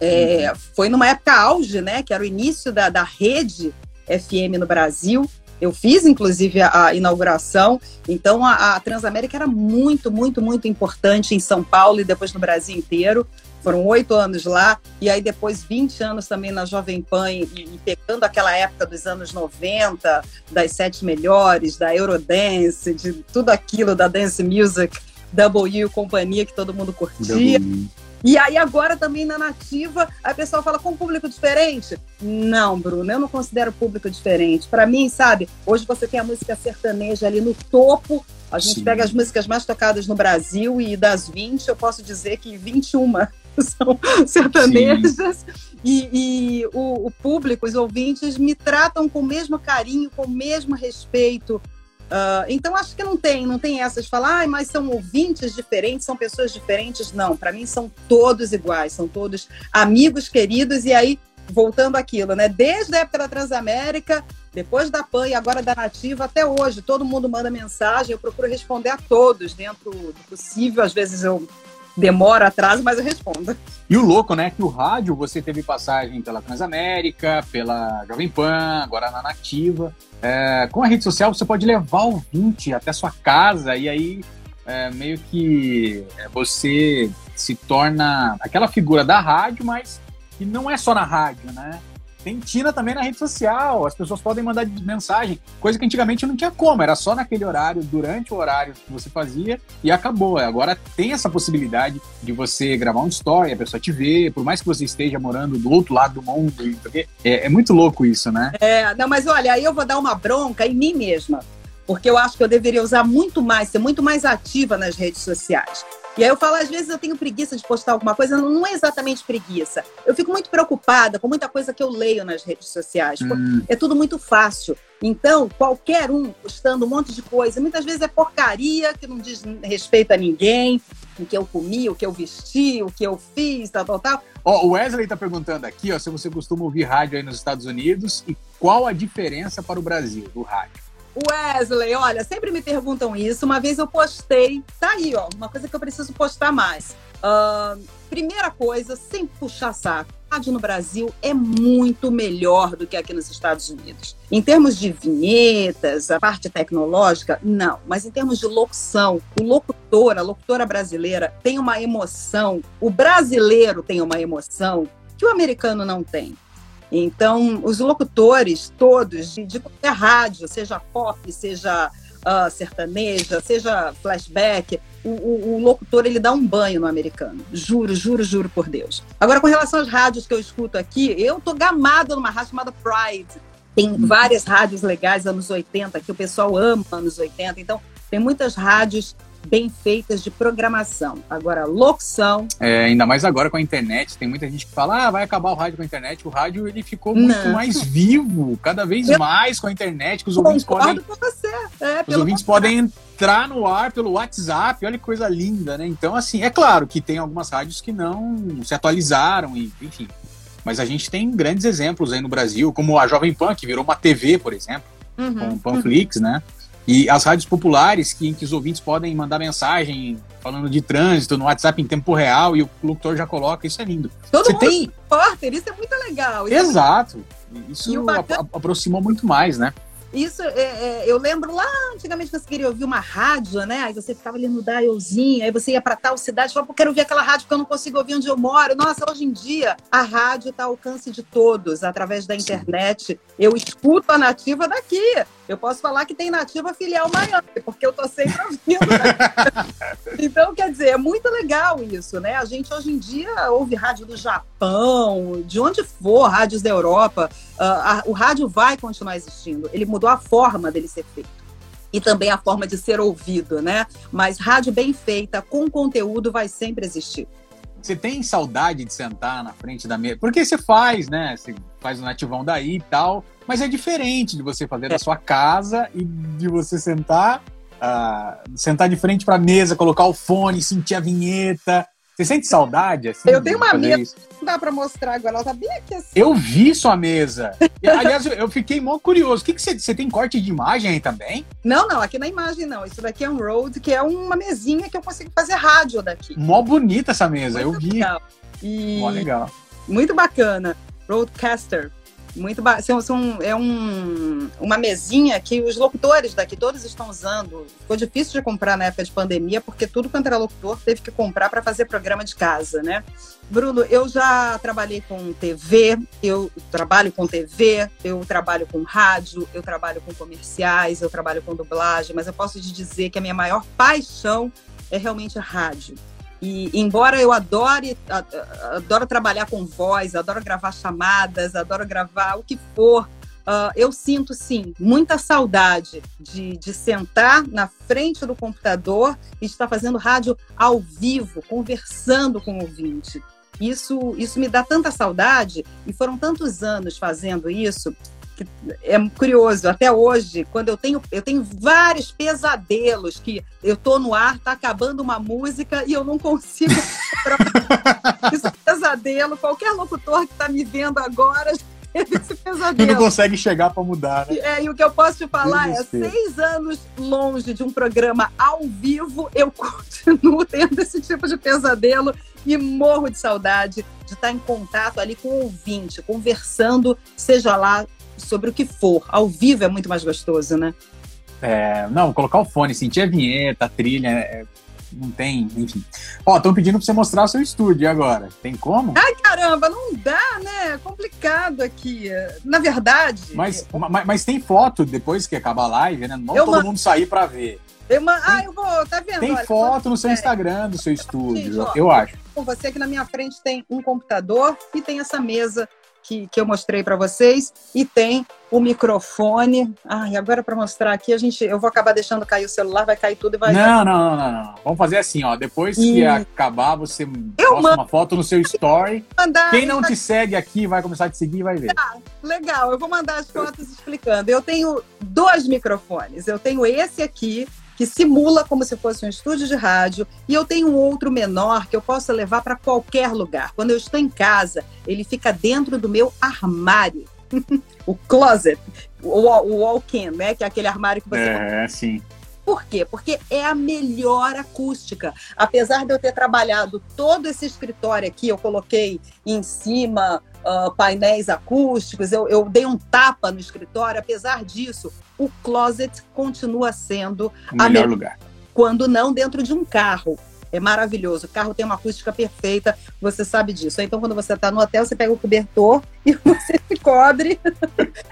S6: é, foi numa época auge, né? Que era o início da, da rede FM no Brasil. Eu fiz, inclusive, a, a inauguração. Então, a, a Transamérica era muito, muito, muito importante em São Paulo e depois no Brasil inteiro. Foram oito anos lá, e aí depois 20 anos também na Jovem Pan, e, e pegando aquela época dos anos 90, das sete melhores, da Eurodance, de tudo aquilo, da Dance Music, W companhia que todo mundo curtia. E aí agora também na nativa, a pessoa fala com público diferente? Não, Bruno, eu não considero público diferente. Para mim, sabe, hoje você tem a música sertaneja ali no topo. A gente
S5: Sim.
S6: pega as músicas mais tocadas no Brasil e das 20, eu posso dizer que 21 são sertanejas. E, e o, o público, os ouvintes, me tratam com o mesmo carinho, com o mesmo respeito. Ah, então acho que não tem, não tem essas de falar, "Ai, mas são ouvintes diferentes, são pessoas diferentes. Não, para mim são todos iguais, são todos amigos queridos. E aí, voltando àquilo, né? Desde a época da Transamérica, depois da PAN e agora da Nativa, até hoje, todo mundo manda mensagem, eu procuro responder a todos dentro do possível. Às vezes eu demoro, atraso, mas eu respondo.
S5: E o louco, né, que o rádio você teve passagem pela Transamérica, pela Jovem Pan, agora na Nativa. É, com a rede social você pode levar o ouvinte até sua casa e aí é, meio que é, você se torna aquela figura da rádio, mas que não é só na rádio, né? Tem Tina também na rede social, as pessoas podem mandar mensagem, coisa que antigamente não tinha como, era só naquele horário, durante o horário que você fazia e acabou. Agora tem essa possibilidade de você gravar um story, a pessoa te ver, por mais que você esteja morando do outro lado do mundo, é, é muito louco isso, né?
S6: É, não, mas olha, aí eu vou dar uma bronca em mim mesma, porque eu acho que eu deveria usar muito mais, ser muito mais ativa nas redes sociais. E aí eu falo, às vezes eu tenho preguiça de postar alguma coisa, não é exatamente preguiça. Eu fico muito preocupada com muita coisa que eu leio nas redes sociais,
S5: Hum,
S6: é tudo muito fácil. Então, qualquer um postando um monte de coisa, muitas vezes é porcaria que não diz respeito a ninguém, o que eu comi, o que eu vesti, o que eu fiz, tal, tal, tal.
S5: Ó, o Wesley tá perguntando aqui, ó, se você costuma ouvir rádio aí nos Estados Unidos e qual a diferença para o Brasil do rádio.
S6: Wesley, olha, sempre me perguntam isso. Uma vez eu postei, tá aí, ó, uma coisa que eu preciso postar mais. Ahn, primeira coisa, sem puxar saco. Rádio no Brasil é muito melhor do que aqui nos Estados Unidos. Em termos de vinhetas, a parte tecnológica, não. Mas em termos de locução, o locutor, a locutora brasileira tem uma emoção, o brasileiro tem uma emoção que o americano não tem. Então, os locutores todos, de, de qualquer rádio, seja pop, seja ah, sertaneja, seja flashback, o, o- o locutor ele dá um banho no americano. Juro, juro, juro por Deus. Agora, com relação às rádios que eu escuto aqui, eu tô gamada numa rádio chamada Pride. Tem várias rádios legais anos 80, que o pessoal ama anos 80. Então, tem muitas rádios bem feitas de programação. Agora, locução.
S5: É, ainda mais agora com a internet, tem muita gente que fala: ah, vai acabar o rádio com a internet. O rádio ele ficou muito
S6: Não.
S5: mais vivo, cada vez
S6: Eu-
S5: mais com a internet, que os ouvintes podem.
S6: Com você. É,
S5: Os ouvintes podem entrar no ar pelo WhatsApp, olha que coisa linda, né? Então, assim, é claro que tem algumas rádios que não se atualizaram, e, enfim. Mas a gente tem grandes exemplos aí no Brasil, como a Jovem Pan, que virou uma TV, por exemplo,
S6: Uhum.
S5: com o Panflix, né? E as rádios populares, que, em que os ouvintes podem mandar mensagem falando de trânsito no WhatsApp em tempo real e o locutor já coloca, isso é lindo.
S6: Todo
S5: Você
S6: mundo
S5: tem.
S6: repórter, isso é muito legal. Isso é
S5: Exato. Isso
S6: E o bacana-
S5: apro- aproximou muito mais, né?
S6: Isso, é, é, eu lembro lá antigamente você queria ouvir uma rádio, né? Aí você ficava ali no dialzinho, aí você ia para tal cidade e falava, quero ouvir aquela rádio porque eu não consigo ouvir onde eu moro. Nossa, hoje em dia a rádio está ao alcance de todos, através da internet. Eu escuto a nativa daqui. Eu posso falar que tem nativa filial Miami, porque eu tô sempre ouvindo. né? então, quer dizer, é muito legal isso, né? A gente hoje em dia ouve rádio do Japão, de onde for, rádios da Europa. Ah, a- o rádio vai continuar existindo. Ele mudou a forma dele ser feito. E também a forma de ser ouvido, né? Mas rádio bem feita, com conteúdo, vai sempre existir.
S5: Você tem saudade de sentar na frente da mesa? Porque você faz, né? Você faz o nativão daí e tal, mas é diferente de você fazer da sua casa e de você sentar, ah, sentar de frente para a mesa, colocar o fone, sentir a vinheta. Você sente saudade? Assim,
S6: Eu tenho uma
S5: fazer
S6: mesa.
S5: isso?
S6: Não dá para mostrar agora, ela tá bem aqui assim.
S5: Eu vi sua mesa. Aliás, eu- fiquei mó curioso. O que, que você, você tem corte de imagem aí também?
S6: Não, não, aqui na imagem não. Isso daqui é um Rode, que é uma mesinha que eu consigo fazer rádio daqui.
S5: Mó bonita essa mesa, eu vi.
S6: Legal. E
S5: Mó legal.
S6: muito bacana. Roadcaster. Muito são, são- é um, uma mesinha que os locutores daqui todos estão usando. Ficou difícil de comprar na época de pandemia, porque tudo quanto era locutor teve que comprar para fazer programa de casa, né? Bruno, eu já trabalhei com TV, eu trabalho com TV, eu trabalho com rádio, eu trabalho com comerciais, eu trabalho com dublagem, mas eu posso te dizer que a minha maior paixão é realmente rádio. E embora eu adore, adoro trabalhar com voz, adoro gravar chamadas, adoro gravar o que for, ah, eu sinto sim muita saudade de, de sentar na frente do computador e estar fazendo rádio ao vivo, conversando com o ouvinte. Isso, isso me dá tanta saudade e foram tantos anos fazendo isso que é curioso. Até hoje, quando eu tenho, eu tenho vários pesadelos que eu tô no ar, tá acabando uma música e eu não consigo. Isso é pesadelo. Qualquer locutor que tá me vendo agora teve esse
S5: Você não
S6: pesadelo.
S5: consegue chegar para mudar, né?
S6: É, e o que eu posso te falar é, seis anos longe de um programa ao vivo, eu continuo tendo esse tipo de pesadelo e morro de saudade de estar em contato ali com o ouvinte, conversando, seja lá sobre o que for. Ao vivo é muito mais gostoso, né?
S5: É, não, colocar o fone, sentir a vinheta, a trilha, é, não tem, enfim. Ó, estão pedindo para você mostrar o seu estúdio agora. Tem como?
S6: Ai, caramba, não dá, né? É complicado aqui. Na verdade,
S5: Mas, ma- mas, tem foto depois que acabar a live, né? Não
S6: Eu
S5: todo
S6: mando.
S5: mundo sair para ver.
S6: eu, ma- ah, eu vou, tá vendo?
S5: Tem
S6: Olha,
S5: foto no seu
S6: é.
S5: Instagram do seu estúdio,
S6: Gente, ó.
S5: eu acho.
S6: com você que na minha frente tem um computador e tem essa mesa que, que eu mostrei para vocês e tem o microfone. Ai, agora para mostrar aqui, a gente, eu vou acabar deixando cair o celular, vai cair tudo e vai.
S5: Não, não, não, não, não. Vamos fazer assim, ó. Depois que
S6: E-
S5: acabar, você
S6: Eu
S5: posta
S6: mando.
S5: uma foto no seu story.
S6: mandar.
S5: Quem não te segue aqui vai começar a te seguir e vai ver.
S6: Legal, eu vou mandar as fotos explicando. Eu tenho dois microfones. Eu tenho esse aqui, que simula como se fosse um estúdio de rádio, e eu tenho um outro menor que eu posso levar para qualquer lugar. Quando eu estou em casa, ele fica dentro do meu armário. o closet, o, walk-in, né? Que é aquele armário que você
S5: É, sim.
S6: Por quê? Porque é a melhor acústica. Apesar de eu ter trabalhado todo esse escritório aqui, eu coloquei em cima ah, painéis acústicos, eu, eu dei um tapa no escritório. Apesar disso, o closet continua sendo,
S5: O
S6: A
S5: melhor
S6: me-
S5: lugar.
S6: quando não dentro de um carro. É maravilhoso. O carro tem uma acústica perfeita, você sabe disso. Então, quando você está no hotel, você pega o cobertor e você se cobre.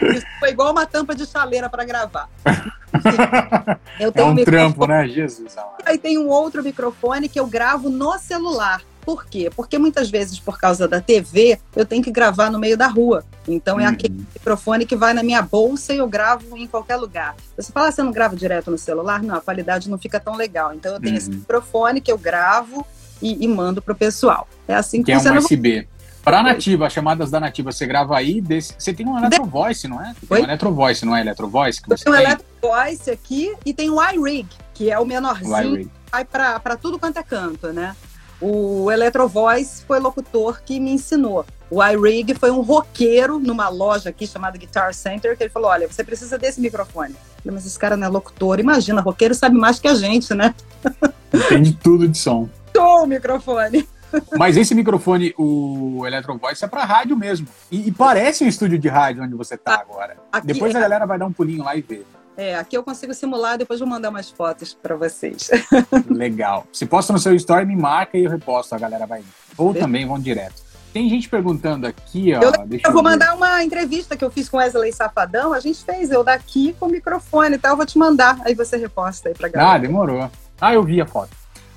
S6: Isso foi igual uma tampa de chaleira para gravar. Eu
S5: É
S6: tenho
S5: um
S6: microfone-
S5: trampo, né? Jesus. amado.
S6: Aí tem um outro microfone que eu gravo no celular. Por quê? Porque muitas vezes, por causa da TV, eu tenho que gravar no meio da rua. Então é
S5: Uhum.
S6: aquele microfone que vai na minha bolsa e eu gravo em qualquer lugar. Você fala, ah, você não grava direto no celular? Não, a qualidade não fica tão legal. Então eu tenho esse
S5: Uhum.
S6: microfone que eu gravo e, e mando pro pessoal. É assim que,
S5: Que é um
S6: funciona.
S5: USB. Para nativa, as chamadas da nativa, você grava aí. Desse... Você tem um Electro Voice, não é? Tem
S6: Oi?
S5: um Electro Voice, não é Electro Voice que você
S6: o
S5: tem?
S6: Electro Voice aqui e tem o iRig, que é o menorzinho.
S5: Wiring.
S6: vai para tudo quanto é canto, né? O Electro Voice foi locutor que me ensinou. O iRig foi um roqueiro numa loja aqui chamada Guitar Center, que ele falou: olha, você precisa desse microfone. Falei, mas esse cara não é locutor. Imagina, roqueiro sabe mais que a gente, né?
S5: Entende tudo de som.
S6: Show o microfone.
S5: Mas esse microfone, o Electro Voice, é para rádio mesmo. E, e parece um estúdio de rádio onde você tá agora.
S6: Aqui,
S5: Depois a galera vai dar um pulinho lá e ver.
S6: É, aqui eu consigo simular, depois vou mandar umas fotos para vocês.
S5: Legal. Se posta no seu story, me marca e eu reposto, a galera vai. Ou também vão direto. Tem gente perguntando aqui, ó.
S6: Eu- Eu vou mandar uma entrevista que eu fiz com Wesley Safadão, a gente fez eu daqui com o microfone, tá? Eu vou te mandar, aí você reposta aí pra
S5: Ah,
S6: galera.
S5: demorou. Ah, eu vi a foto.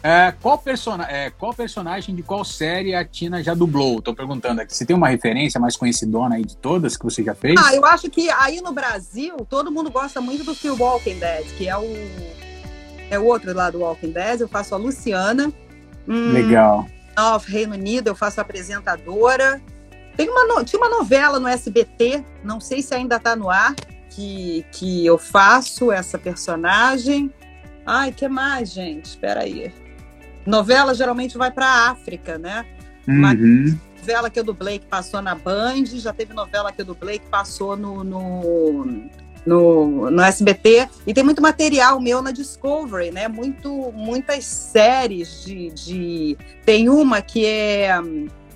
S5: É, qual, persona é, qual personagem de qual série a Tina já dublou? Tô perguntando aqui. Você tem uma referência mais conhecidona aí de todas que você já fez?
S6: Ah, eu acho que aí no Brasil, todo mundo gosta muito do Phil Walking Dead, que é o é o outro lá do Walking Dead, eu faço a Luciana. Hum,
S5: Legal.
S6: No Reino Unido, eu faço a apresentadora. Tem uma tinha uma novela no SBT, não sei se ainda está no ar, que, que eu faço essa personagem. Ai, que mais, gente? Espera aí. Novela geralmente vai para a África, né? Mas-
S5: Uhum.
S6: novela que eu dublei que passou na Band, já teve novela que eu dublei que passou no, no, no, no SBT. E tem muito material meu na Discovery, né? Muito, muitas séries de, de. Tem uma que é.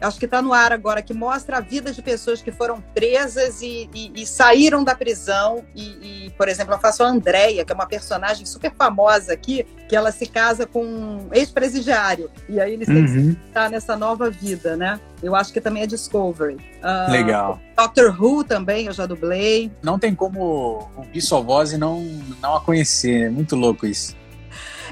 S6: Acho que está no ar agora, que mostra a vida de pessoas que foram presas e, e- e saíram da prisão. E, e, por exemplo, eu faço a Andrea, que é uma personagem super famosa aqui, que ela se casa com um ex-presidiário. E aí eles têm que
S5: Uhum.
S6: tá nessa nova vida, né? Eu acho que também é Discovery. Ah,
S5: Legal.
S6: Doctor Who também, eu já dublei.
S5: Não tem como ouvir sua voz e não, não a conhecer. É muito louco isso.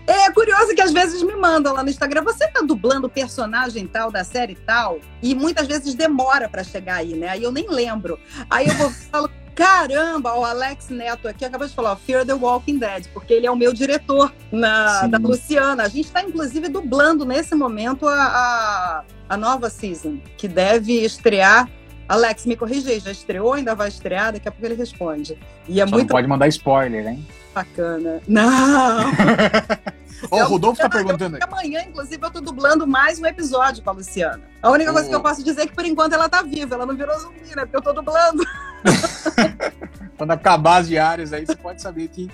S6: É curioso que às vezes me mandam lá no Instagram, você tá dublando o personagem tal da série tal? E muitas vezes demora pra chegar aí, né? Aí eu nem lembro. Aí eu vou falo, caramba, o Alex Neto aqui acabou de falar, ó, Fear the Walking Dead, porque ele é o meu diretor na,
S5: Sim.
S6: da Luciana. A gente está inclusive dublando nesse momento a, a, a nova season, que deve estrear. Alex, me corrija aí, já estreou? Ainda vai estrear? Daqui a pouco ele responde. E é
S5: Só
S6: muito
S5: pode mandar spoiler, hein?
S6: Bacana. Não!
S5: Ó,
S6: É
S5: o Rodolfo tá perguntando aqui.
S6: Amanhã, inclusive, eu tô dublando mais um episódio com a Luciana. A única coisa
S5: Oh.
S6: que eu posso dizer é que, por enquanto, ela tá viva. Ela não virou zumbi, né? Porque eu tô dublando.
S5: Quando acabar as diárias aí, você pode saber que.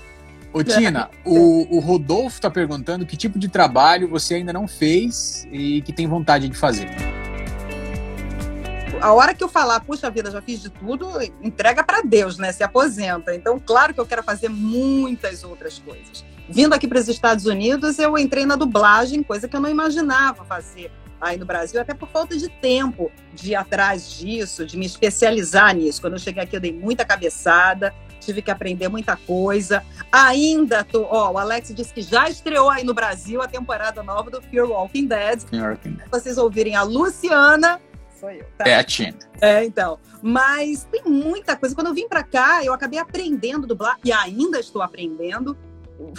S5: Ô, Tina, o, o Rodolfo tá perguntando que tipo de trabalho você ainda não fez e que tem vontade de fazer.
S6: A hora que eu falar, puxa vida, já fiz de tudo, entrega pra Deus, né? Se aposenta. Então, claro que eu quero fazer muitas outras coisas. Vindo aqui para os Estados Unidos, eu entrei na dublagem, coisa que eu não imaginava fazer aí no Brasil, até por falta de tempo de ir atrás disso, de me especializar nisso. Quando eu cheguei aqui, eu dei muita cabeçada, tive que aprender muita coisa. Ainda tô. Ó, o Alex disse que já estreou aí no Brasil a temporada nova do Fear Walking Dead. Se vocês ouvirem a Luciana, sou eu, tá?
S5: É a Tina.
S6: É, então. Mas tem muita coisa. Quando eu vim pra cá, eu acabei aprendendo dublar e ainda estou aprendendo.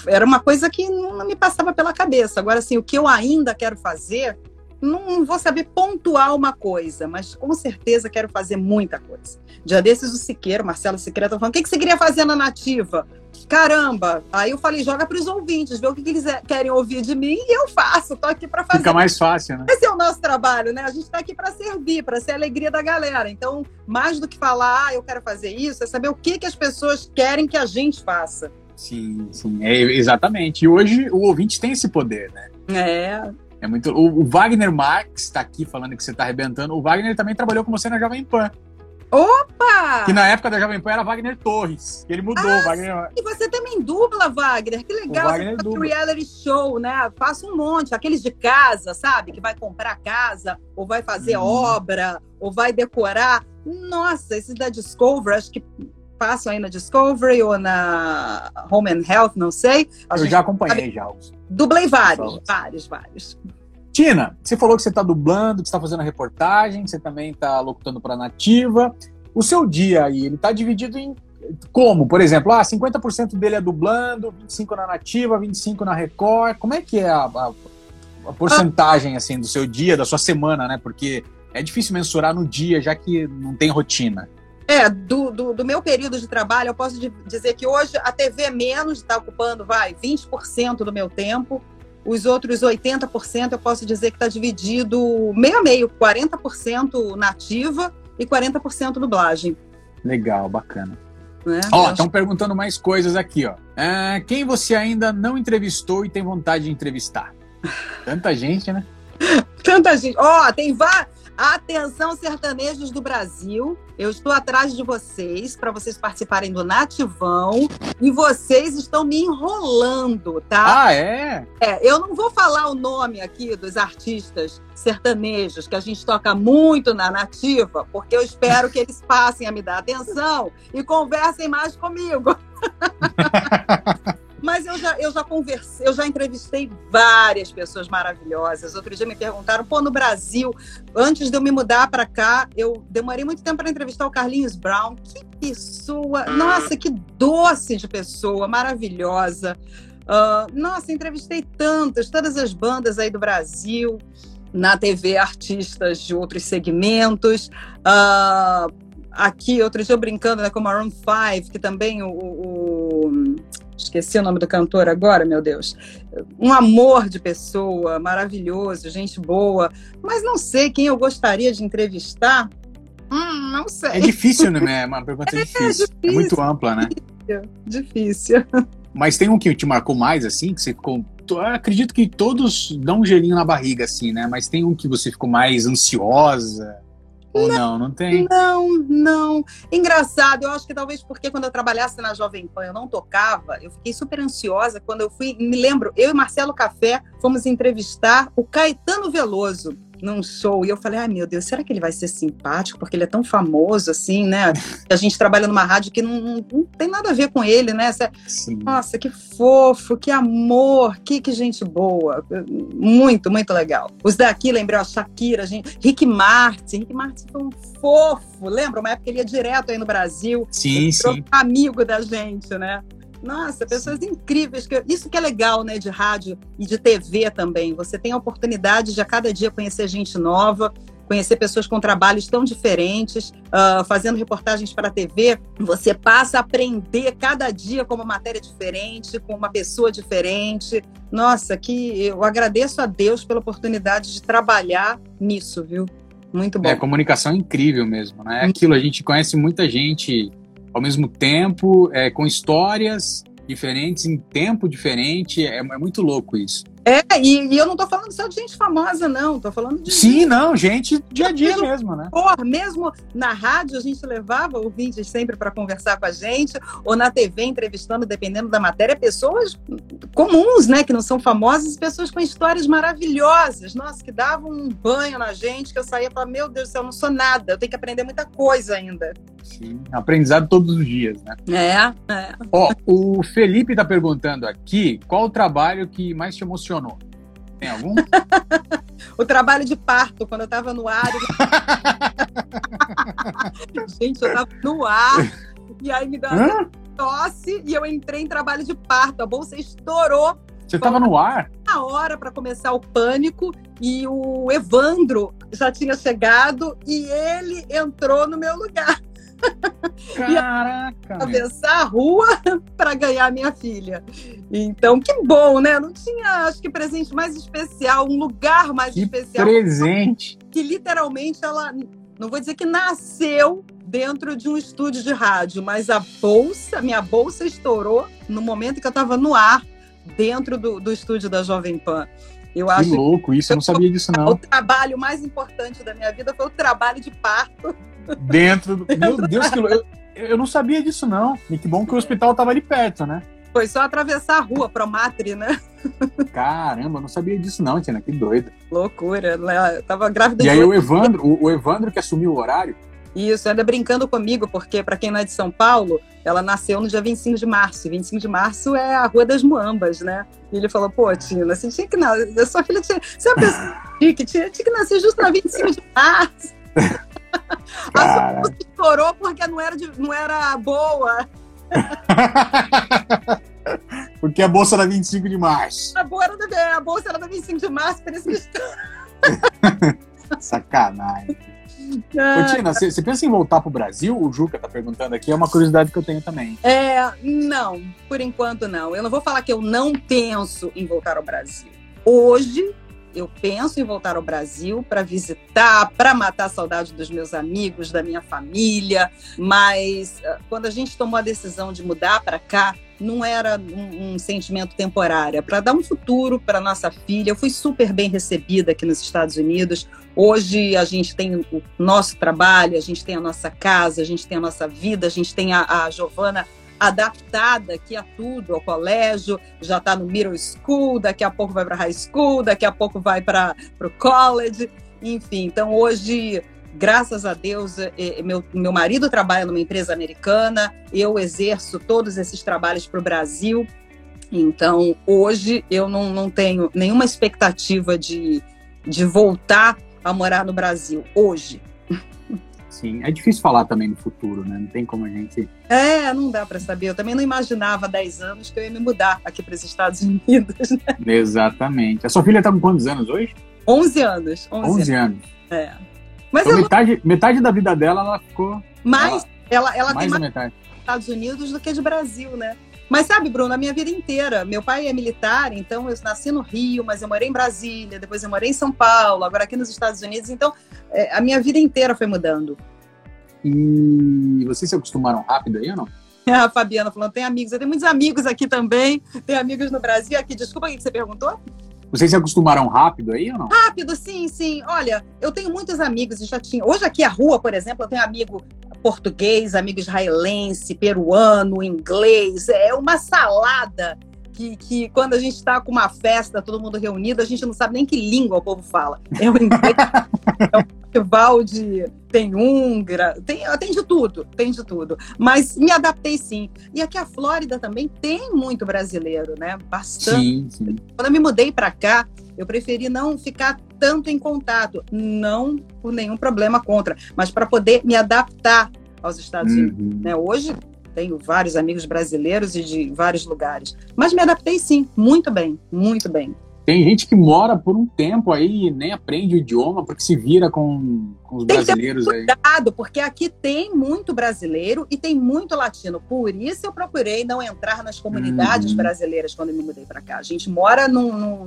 S6: Era uma coisa que não me passava pela cabeça. Agora, assim, o que eu ainda quero fazer, não vou saber pontuar uma coisa, mas com certeza quero fazer muita coisa. Dia desses, o Siqueira, o Marcelo Siqueira, tá falando: o que, que você queria fazer na Nativa? Caramba! Aí eu falei: joga para os ouvintes, vê o que, que eles querem ouvir de mim e eu faço. Tô aqui para fazer.
S5: Fica mais fácil, né?
S6: Esse é o nosso trabalho, né? A gente está aqui para servir, para ser a alegria da galera. Então, mais do que falar, ah, eu quero fazer isso, é saber o que, que as pessoas querem que a gente faça.
S5: Sim, sim, é, exatamente. E hoje o ouvinte tem esse poder, né?
S6: É.
S5: É muito. O, o Wagner Marx está aqui falando que você está arrebentando. O Wagner também trabalhou com você na Jovem Pan.
S6: Opa!
S5: Que na época da Jovem Pan era Wagner Torres. E ele mudou.
S6: Ah,
S5: Wagner...
S6: E você também dubla, Wagner. Que legal.
S5: O Wagner
S6: você reality show, né? Faço um monte. Aqueles de casa, sabe? Que vai comprar casa, ou vai fazer
S5: Hum.
S6: obra, ou vai decorar. Nossa, esses da Discovery, acho que passam aí na Discovery ou na Home and Health, não sei. A
S5: Eu já acompanhei já. os-
S6: Dublei vários, vários, vários.
S5: Tina, você falou que você está dublando, que está fazendo a reportagem, você também está locutando para Nativa. O seu dia aí, ele está dividido em como? Por exemplo, ah, 50% dele é dublando, 25% na Nativa, 25% na Record. Como é que é a, a, a porcentagem assim do seu dia, da sua semana, né? Porque é difícil mensurar no dia, já que não tem rotina.
S6: É, do, do, do, meu período de trabalho, eu posso dizer que hoje a TV menos está ocupando, vai, 20% do meu tempo. Os outros 80% eu posso dizer que está dividido meio a meio, 40% nativa e 40% dublagem.
S5: Legal, bacana. Né? Ó, estão acho... perguntando mais coisas aqui, ó. É, quem você ainda não entrevistou e tem vontade de entrevistar? Tanta gente, né?
S6: Tanta gente. Ó, tem vários. Atenção, sertanejos do Brasil. Eu estou atrás de vocês para vocês participarem do Nativão e vocês estão me enrolando, tá?
S5: Ah, é?
S6: É, eu não vou falar o nome aqui dos artistas sertanejos que a gente toca muito na Nativa, porque eu espero que eles passem a me dar atenção e conversem mais comigo. Mas eu já, eu já conversei, eu já entrevistei várias pessoas maravilhosas. Outro dia me perguntaram, pô, no Brasil, antes de eu me mudar para cá, eu demorei muito tempo para entrevistar o Carlinhos Brown. Que pessoa, nossa, que doce de pessoa, maravilhosa. Uh, nossa, entrevistei tantas, todas as bandas aí do Brasil, na TV, artistas de outros segmentos. Uh, aqui, outro dia eu brincando né, com o Maroon 5, que também o, o esqueci o nome do cantor agora, meu Deus. Um amor de pessoa, maravilhoso, gente boa, mas não sei quem eu gostaria de entrevistar. Hum, não sei.
S5: É difícil, né? É uma pergunta é, difícil. difícil. É muito ampla, né?
S6: Difícil.
S5: Mas tem um que te marcou mais, assim, que você ficou. acredito que todos dão um gelinho na barriga, assim, né? Mas tem um que você ficou mais ansiosa. Ou não, não, não tem?
S6: Não, não. Engraçado, eu acho que talvez porque quando eu trabalhasse na Jovem Pan eu não tocava, eu fiquei super ansiosa quando eu fui. Me lembro, eu e Marcelo Café fomos entrevistar o Caetano Veloso num show e eu falei, ai meu Deus, será que ele vai ser simpático? Porque ele é tão famoso assim, né? A gente trabalha numa rádio que não, não, não tem nada a ver com ele, né? Sim. Nossa, que fofo, que amor, que, que gente boa. Muito, muito legal. Os daqui, lembrei, a Shakira, a gente, Rick Martin. Rick Martin foi um fofo, lembra? Uma época ele ia direto aí no Brasil.
S5: Sim, sim.
S6: Amigo da gente, né? Nossa, pessoas incríveis. Isso que é legal, né, de rádio e de TV também. Você tem a oportunidade de a cada dia conhecer gente nova, conhecer pessoas com trabalhos tão diferentes, uh, fazendo reportagens para a TV. Você passa a aprender cada dia com uma matéria diferente, com uma pessoa diferente. Nossa, que eu agradeço a Deus pela oportunidade de trabalhar nisso, viu? Muito bom.
S5: É, comunicação é incrível mesmo, né? É aquilo, a gente conhece muita gente ao mesmo tempo, é, com histórias diferentes, em tempo diferente. É, é muito louco isso.
S6: É, e, e, eu não tô falando só de gente famosa, não. Tô falando de.
S5: Sim, gente, não, gente dia a dia mesmo, né?
S6: Por, mesmo na rádio, a gente levava ouvintes sempre para conversar com a gente, ou na TV entrevistando, dependendo da matéria, pessoas comuns, né? Que não são famosas, pessoas com histórias maravilhosas. Nossa, que davam um banho na gente, que eu saía e falava, meu Deus do céu, eu não sou nada, eu tenho que aprender muita coisa ainda.
S5: Sim, aprendizado todos os dias, né?
S6: É, é.
S5: Ó, o Felipe tá perguntando aqui qual o trabalho que mais te emocionou? Tem algum?
S6: o trabalho de parto, quando eu estava no ar. Gente, eu estava no ar. E aí me deu uma tosse e eu entrei em trabalho de parto. A bolsa estourou.
S5: Você estava no ar?
S6: Na hora para começar o pânico e o Evandro já tinha chegado e ele entrou no meu lugar.
S5: Caraca!
S6: atravessar a rua para ganhar minha filha. Então, que bom, né? Não tinha, acho que, presente mais especial, um lugar mais
S5: que
S6: especial.
S5: Presente!
S6: Que literalmente ela, não vou dizer que nasceu dentro de um estúdio de rádio, mas a bolsa, minha bolsa estourou no momento que eu estava no ar, dentro do, do estúdio da Jovem Pan.
S5: Eu que acho louco isso, eu não sabia disso não.
S6: O trabalho mais importante da minha vida foi o trabalho de parto.
S5: Dentro do... Meu Deus, que. Eu, eu não sabia disso não. E que bom que o hospital estava ali perto, né?
S6: Foi só atravessar a rua pro Matre, né?
S5: Caramba, eu não sabia disso não, Tina, que doida.
S6: Loucura, né? eu tava grávida
S5: E aí o Evandro, o, o Evandro que assumiu o horário?
S6: Isso, anda brincando comigo, porque para quem não é de São Paulo, ela nasceu no dia 25 de março. 25 de março é a Rua das Muambas, né? E ele falou, pô, Tina, você tinha que nascer. Sua filha tinha. Você é uma pessoa que tinha, tinha que nascer justo na 25 de março. a sua estourou porque não era, de, não era boa.
S5: porque a bolsa era 25 de março.
S6: A, boa era da, a bolsa era da 25 de março, por isso que
S5: Sacanagem. Ô, Tina, você pensa em voltar para o Brasil? O Juca tá perguntando aqui, é uma curiosidade que eu tenho também.
S6: É, não, por enquanto não. Eu não vou falar que eu não penso em voltar ao Brasil. Hoje, eu penso em voltar ao Brasil para visitar, para matar a saudade dos meus amigos, da minha família, mas ah, quando a gente tomou a decisão de mudar para cá, não era um, um sentimento temporário, é para dar um futuro para nossa filha. Eu fui super bem recebida aqui nos Estados Unidos. Hoje a gente tem o nosso trabalho, a gente tem a nossa casa, a gente tem a nossa vida, a gente tem a, a Giovana adaptada aqui a tudo, ao colégio, já está no middle school, daqui a pouco vai para high school, daqui a pouco vai para o college, enfim. Então hoje graças a Deus, é, é, meu, meu marido trabalha numa empresa americana, eu exerço todos esses trabalhos para o Brasil. Então, hoje, eu não, não tenho nenhuma expectativa de, de voltar a morar no Brasil. Hoje.
S5: Sim, é difícil falar também no futuro, né? Não tem como a gente.
S6: É, não dá para saber. Eu também não imaginava há 10 anos que eu ia me mudar aqui para os Estados Unidos. Né?
S5: Exatamente. A sua filha está com quantos anos hoje?
S6: 11 anos.
S5: 11, 11 anos.
S6: É.
S5: Mas então, metade, metade da vida dela, ela ficou.
S6: Mais, ela, ela, ela
S5: mais
S6: tem
S5: mais metade.
S6: Estados Unidos do que de Brasil, né? Mas sabe, Bruno, a minha vida inteira, meu pai é militar, então eu nasci no Rio, mas eu morei em Brasília, depois eu morei em São Paulo, agora aqui nos Estados Unidos, então é, a minha vida inteira foi mudando.
S5: E vocês se acostumaram rápido aí ou não?
S6: A Fabiana falando, tem amigos, eu tenho muitos amigos aqui também, tem amigos no Brasil aqui. Desculpa, o que você perguntou?
S5: Vocês se acostumaram rápido aí ou não?
S6: Rápido, sim, sim. Olha, eu tenho muitos amigos, já tinha. Hoje aqui a rua, por exemplo, eu tenho amigo português, amigo israelense, peruano, inglês. É uma salada que, que quando a gente está com uma festa, todo mundo reunido, a gente não sabe nem que língua o povo fala. É o inglês, é o festival de. Tem húngara, tem, tem de tudo, tem de tudo. Mas me adaptei sim. E aqui a Flórida também tem muito brasileiro, né? Bastante. Sim, sim. Quando eu me mudei para cá, eu preferi não ficar tanto em contato, não por nenhum problema contra, mas para poder me adaptar aos Estados uhum. Unidos. Né? Hoje tenho vários amigos brasileiros e de vários lugares, mas me adaptei sim, muito bem, muito bem.
S5: Tem gente que mora por um tempo aí e nem aprende o idioma porque se vira com, com os tem brasileiros
S6: que ter cuidado, porque aqui tem muito brasileiro e tem muito latino. Por isso eu procurei não entrar nas comunidades uhum. brasileiras quando me mudei para cá. A gente mora num, num,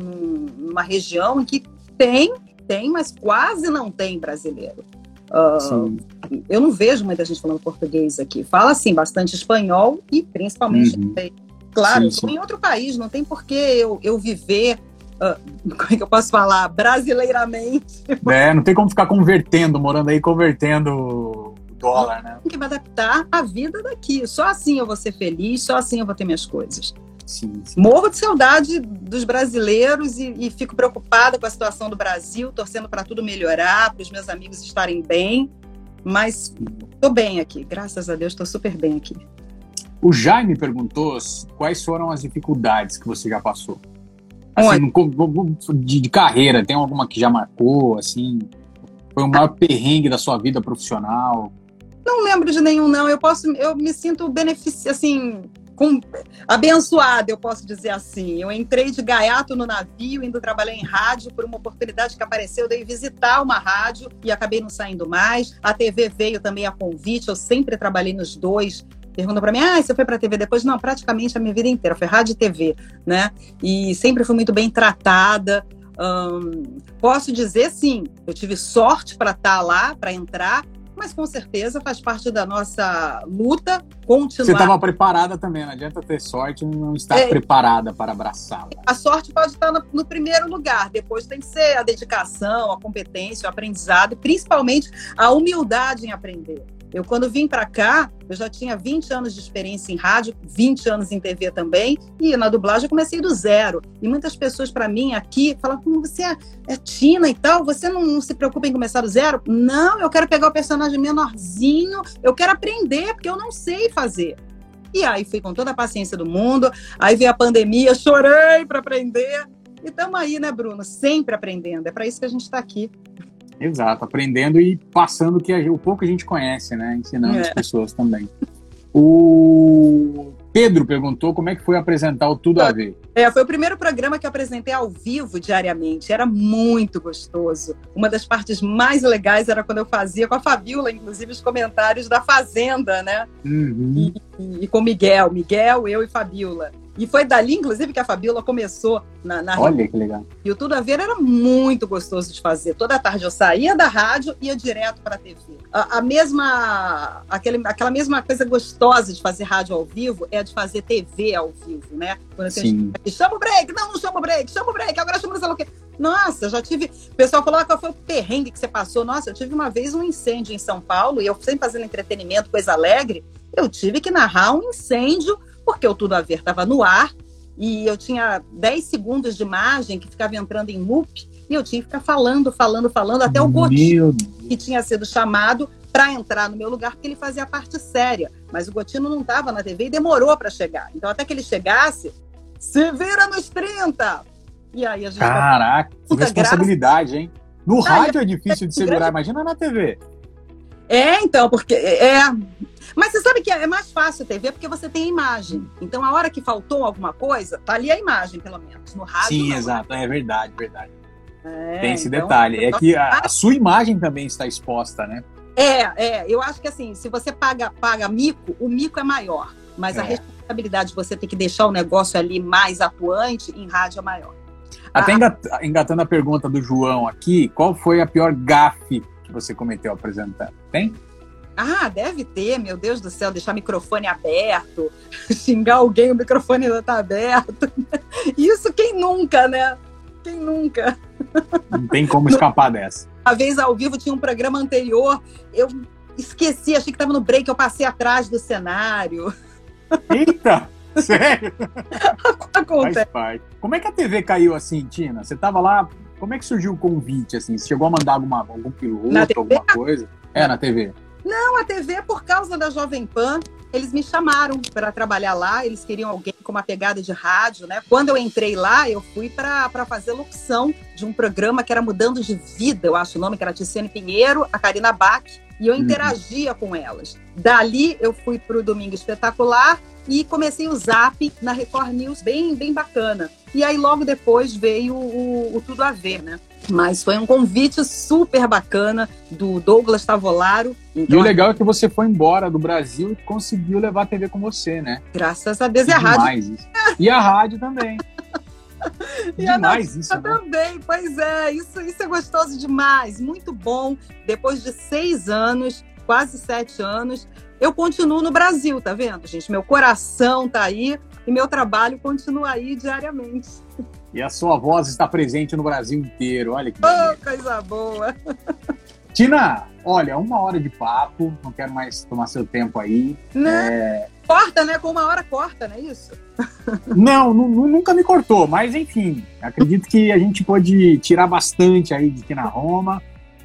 S6: numa região em que tem, tem, mas quase não tem brasileiro. Uh, eu não vejo muita gente falando português aqui. Fala, assim, bastante espanhol e principalmente uhum. Claro, sim, sim. em outro país, não tem por que eu, eu viver Uh, como é que eu posso falar? Brasileiramente.
S5: É, não tem como ficar convertendo, morando aí convertendo dólar, né?
S6: Tem que me adaptar à vida daqui. Só assim eu vou ser feliz, só assim eu vou ter minhas coisas. Sim, sim. Morro de saudade dos brasileiros e, e, fico preocupada com a situação do Brasil, torcendo para tudo melhorar, para os meus amigos estarem bem. Mas estou bem aqui, graças a Deus, estou super bem aqui.
S5: O Jaime perguntou quais foram as dificuldades que você já passou. Assim, de, de, carreira, tem alguma que já marcou, assim? Foi o maior perrengue da sua vida profissional?
S6: Não lembro de nenhum, não. Eu posso, eu me sinto benefici assim, com, abençoada, eu posso dizer assim. Eu entrei de gaiato no navio, indo trabalhar em rádio por uma oportunidade que apareceu. Eu dei visitar uma rádio e acabei não saindo mais. A TV veio também a convite, eu sempre trabalhei nos dois. Perguntam para mim, ah, você foi para TV depois? Não, praticamente a minha vida inteira foi rádio e TV, né? E sempre fui muito bem tratada. posso dizer, sim, eu tive sorte para estar tá lá, para entrar, mas com certeza faz parte da nossa luta continuar.
S5: Você estava preparada também, não adianta ter sorte e não estar é, preparada para abraçá-la.
S6: A sorte pode estar no, no, primeiro lugar, depois tem que ser a dedicação, a competência, o aprendizado e principalmente a humildade em aprender. Eu, quando vim para cá, eu já tinha 20 anos de experiência em rádio, 20 anos em TV também, e na dublagem eu comecei do zero. E muitas pessoas para mim aqui falam: como você é, é Tina e tal, você não, não, se preocupa em começar do zero? Não, eu quero pegar o personagem menorzinho, eu quero aprender, porque eu não sei fazer. E aí fui com toda a paciência do mundo, aí veio a pandemia, chorei para aprender. E estamos aí, né, Bruno? Sempre aprendendo. É para isso que a gente está aqui.
S5: Exato, aprendendo e passando que o pouco que a gente conhece, né? Ensinando é. as pessoas também. O Pedro perguntou como é que foi apresentar o Tudo a Ver.
S6: É, foi o primeiro programa que eu apresentei ao vivo diariamente. Era muito gostoso. Uma das partes mais legais era quando eu fazia com a Fabiola, inclusive, os comentários da Fazenda, né?
S5: Uhum.
S6: E, e, e, com Miguel. Miguel, eu e Fabiola. E foi dali, inclusive, que a Fabiola começou na, na
S5: Olha que legal.
S6: E o Tudo a Ver era muito gostoso de fazer. Toda tarde eu saía da rádio e ia direto para a TV. A, mesma, aquele, aquela mesma coisa gostosa de fazer rádio ao vivo é de fazer TV ao vivo, né?
S5: Quando Sim.
S6: chama o break, não, não chama o break, chama o break, agora chama o quê. Nossa, já tive. O pessoal falou: ah, qual foi o perrengue que você passou? Nossa, eu tive uma vez um incêndio em São Paulo e eu sempre fazendo entretenimento, coisa alegre. Eu tive que narrar um incêndio porque o Tudo a Ver estava no ar e eu tinha 10 segundos de imagem que ficava entrando em loop e eu tinha que ficar falando, falando, falando, até o Gotino, que tinha sido chamado para entrar no meu lugar, porque ele fazia a parte séria. Mas o Gotino não estava na TV e demorou para chegar. Então, até que ele chegasse, se vira nos 30! E aí a gente.
S5: Caraca, que responsabilidade, graça. hein? No ah, rádio é difícil de segurar, grande... imagina na TV.
S6: É, então, porque é, mas você sabe que é mais fácil TV porque você tem a imagem. Então, a hora que faltou alguma coisa, tá ali a imagem, pelo menos. No rádio.
S5: Sim, não. exato. É verdade, verdade. É, tem esse então, detalhe. É que a, a, sua imagem também está exposta, né?
S6: É, é. Eu acho que assim, se você paga, paga mico, o mico é maior. Mas é. a responsabilidade de você ter que deixar o negócio ali mais atuante em rádio é maior.
S5: Até ah, engatando a pergunta do João aqui, qual foi a pior gafe que você cometeu apresentando? Tem?
S6: Ah, deve ter, meu Deus do céu, deixar o microfone aberto, xingar alguém, o microfone ainda tá aberto. Isso quem nunca, né? Quem nunca?
S5: Não tem como escapar dessa.
S6: Uma vez ao vivo tinha um programa anterior, eu esqueci, achei que estava no break, eu passei atrás do cenário.
S5: Eita! Sério? Acontece. Como é que a TV caiu assim, Tina? Você tava lá, como é que surgiu o convite, assim? Você chegou a mandar alguma, algum piloto, alguma coisa? É, na TV.
S6: Não, a TV é por causa da Jovem Pan. Eles me chamaram para trabalhar lá, eles queriam alguém com uma pegada de rádio, né? Quando eu entrei lá, eu fui para fazer locução de um programa que era Mudando de Vida, eu acho o nome, que era Tiziane Pinheiro, a Karina Bach, e eu uhum. interagia com elas. Dali eu fui para o Domingo Espetacular e comecei o Zap na Record News, bem, bem bacana. E aí logo depois veio o, o Tudo a Ver, né? Mas foi um convite super bacana do Douglas Tavolaro.
S5: Então, e o legal é que você foi embora do Brasil e conseguiu levar a TV com você, né?
S6: Graças a Deus e a rádio.
S5: Isso. E a rádio também.
S6: e demais a isso. Né? Também, pois é, isso, isso é gostoso demais, muito bom. Depois de seis anos, quase sete anos, eu continuo no Brasil, tá vendo, gente? Meu coração tá aí e meu trabalho continua aí diariamente.
S5: E a sua voz está presente no Brasil inteiro, olha que
S6: oh, coisa boa!
S5: Tina, olha, uma hora de papo, não quero mais tomar seu tempo aí.
S6: Né? É... Corta, né? Com uma hora corta, não é isso?
S5: Não, nunca me cortou, mas enfim, acredito que a gente pode tirar bastante aí de Tina Roma.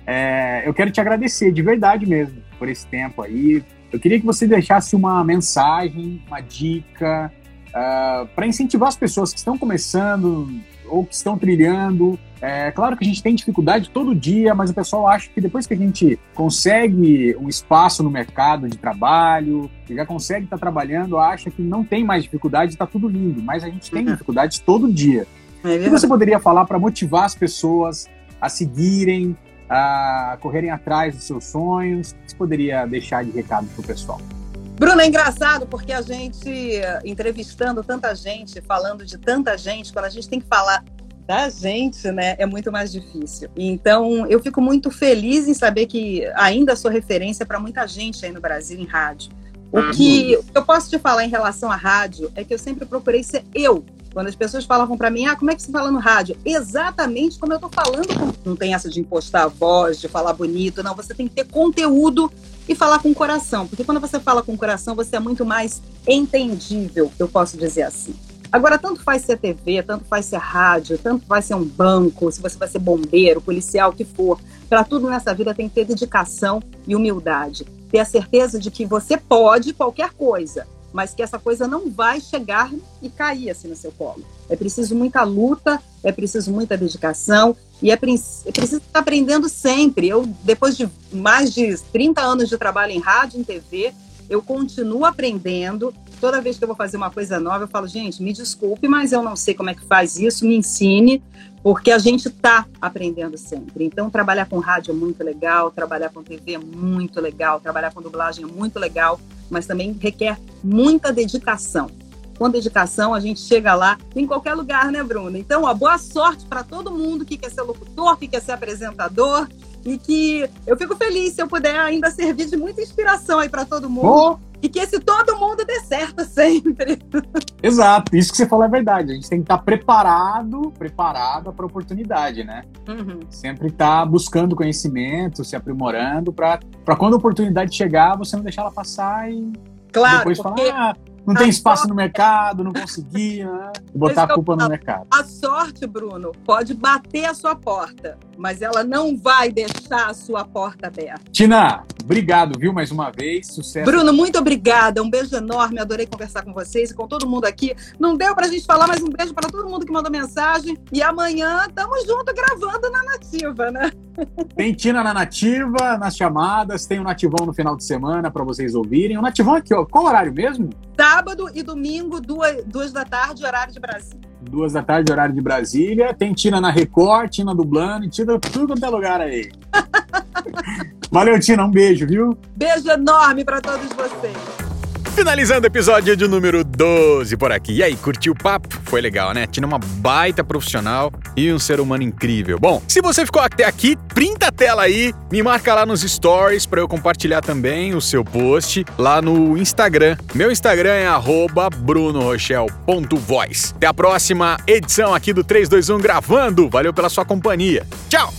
S5: É, eu quero te agradecer de verdade mesmo por esse tempo aí. Eu queria que você deixasse uma mensagem, uma dica, uh, ah, para incentivar as pessoas que estão começando ou que estão trilhando. É claro que a gente tem dificuldade todo dia, mas o pessoal acha que depois que a gente consegue um espaço no mercado de trabalho, que já consegue estar tá trabalhando, acha que não tem mais dificuldade, está tudo lindo, mas a gente tem uhum. dificuldades todo dia. É o que você poderia falar para motivar as pessoas a seguirem, a correrem atrás dos seus sonhos? O que poderia deixar de recado para o pessoal?
S6: Bruno, é engraçado porque a gente, entrevistando tanta gente, falando de tanta gente, quando a gente tem que falar da gente, né, é muito mais difícil. Então, eu fico muito feliz em saber que ainda sou referência para muita gente aí no Brasil em rádio. O que eu posso te falar em relação à rádio é que eu sempre procurei ser eu Quando as pessoas falavam para mim, ah, como é que você fala no rádio? Exatamente como eu tô falando. Não tem essa de impostar a voz, de falar bonito, não. Você tem que ter conteúdo e falar com o coração. Porque quando você fala com o coração, você é muito mais entendível, eu posso dizer assim. Agora, tanto faz ser TV, tanto faz ser rádio, tanto faz ser um banco, se você vai ser bombeiro, policial, o que for. Para tudo nessa vida tem que ter dedicação e humildade. Ter a certeza de que você pode qualquer coisa, mas que essa coisa não vai chegar e cair assim no seu colo. É preciso muita luta, é preciso muita dedicação e é, é preciso estar aprendendo sempre. Eu, depois de mais de 30 anos de trabalho em rádio, em TV, eu continuo aprendendo. Toda vez que eu vou fazer uma coisa nova, eu falo, gente, me desculpe, mas eu não sei como é que faz isso, me ensine, porque a gente está aprendendo sempre. Então, trabalhar com rádio é muito legal, trabalhar com TV é muito legal, trabalhar com dublagem é muito legal, mas também requer muita dedicação. Com dedicação, a gente chega lá em qualquer lugar, né, Bruno? Então, ó, boa sorte para todo mundo que quer ser locutor, que quer ser apresentador, e que eu fico feliz se eu puder ainda servir de muita inspiração aí para todo mundo. Oh. E que esse todo mundo dê certo sempre.
S5: Exato, isso que você falou é verdade. A gente tem que estar preparado, preparada para a oportunidade, né? Uhum. Sempre estar tá buscando conhecimento, se aprimorando, para quando a oportunidade chegar, você não deixar ela passar e
S6: claro,
S5: depois porque... falar. Ah, não tem espaço no mercado, não conseguia, né? botar a culpa no mercado.
S6: A sorte, Bruno, pode bater a sua porta, mas ela não vai deixar a sua porta aberta.
S5: Tina, obrigado, viu, mais uma vez. Sucesso.
S6: Bruno, muito obrigada. Um beijo enorme. Adorei conversar com vocês e com todo mundo aqui. Não deu pra gente falar, mas um beijo para todo mundo que mandou mensagem. E amanhã estamos juntos gravando na Nativa, né?
S5: Tem Tina na Nativa, nas chamadas, tem o Nativão no final de semana para vocês ouvirem. O Nativão aqui, ó, qual horário mesmo?
S6: Sábado e domingo, duas, duas da tarde, horário de Brasília.
S5: Duas da tarde, horário de Brasília. Tem Tina na Record, Tina dublando, Tina tudo quanto é lugar aí. Valeu, Tina, um beijo, viu?
S6: Beijo enorme para todos vocês.
S1: Finalizando o episódio de número 12 por aqui. E aí, curtiu o papo? Foi legal, né? Tina é uma baita profissional e um ser humano incrível. Bom, se você ficou até aqui, printa a tela aí, me marca lá nos stories para eu compartilhar também o seu post lá no Instagram. Meu Instagram é brunorochel.voice. Até a próxima edição aqui do 321 gravando. Valeu pela sua companhia. Tchau!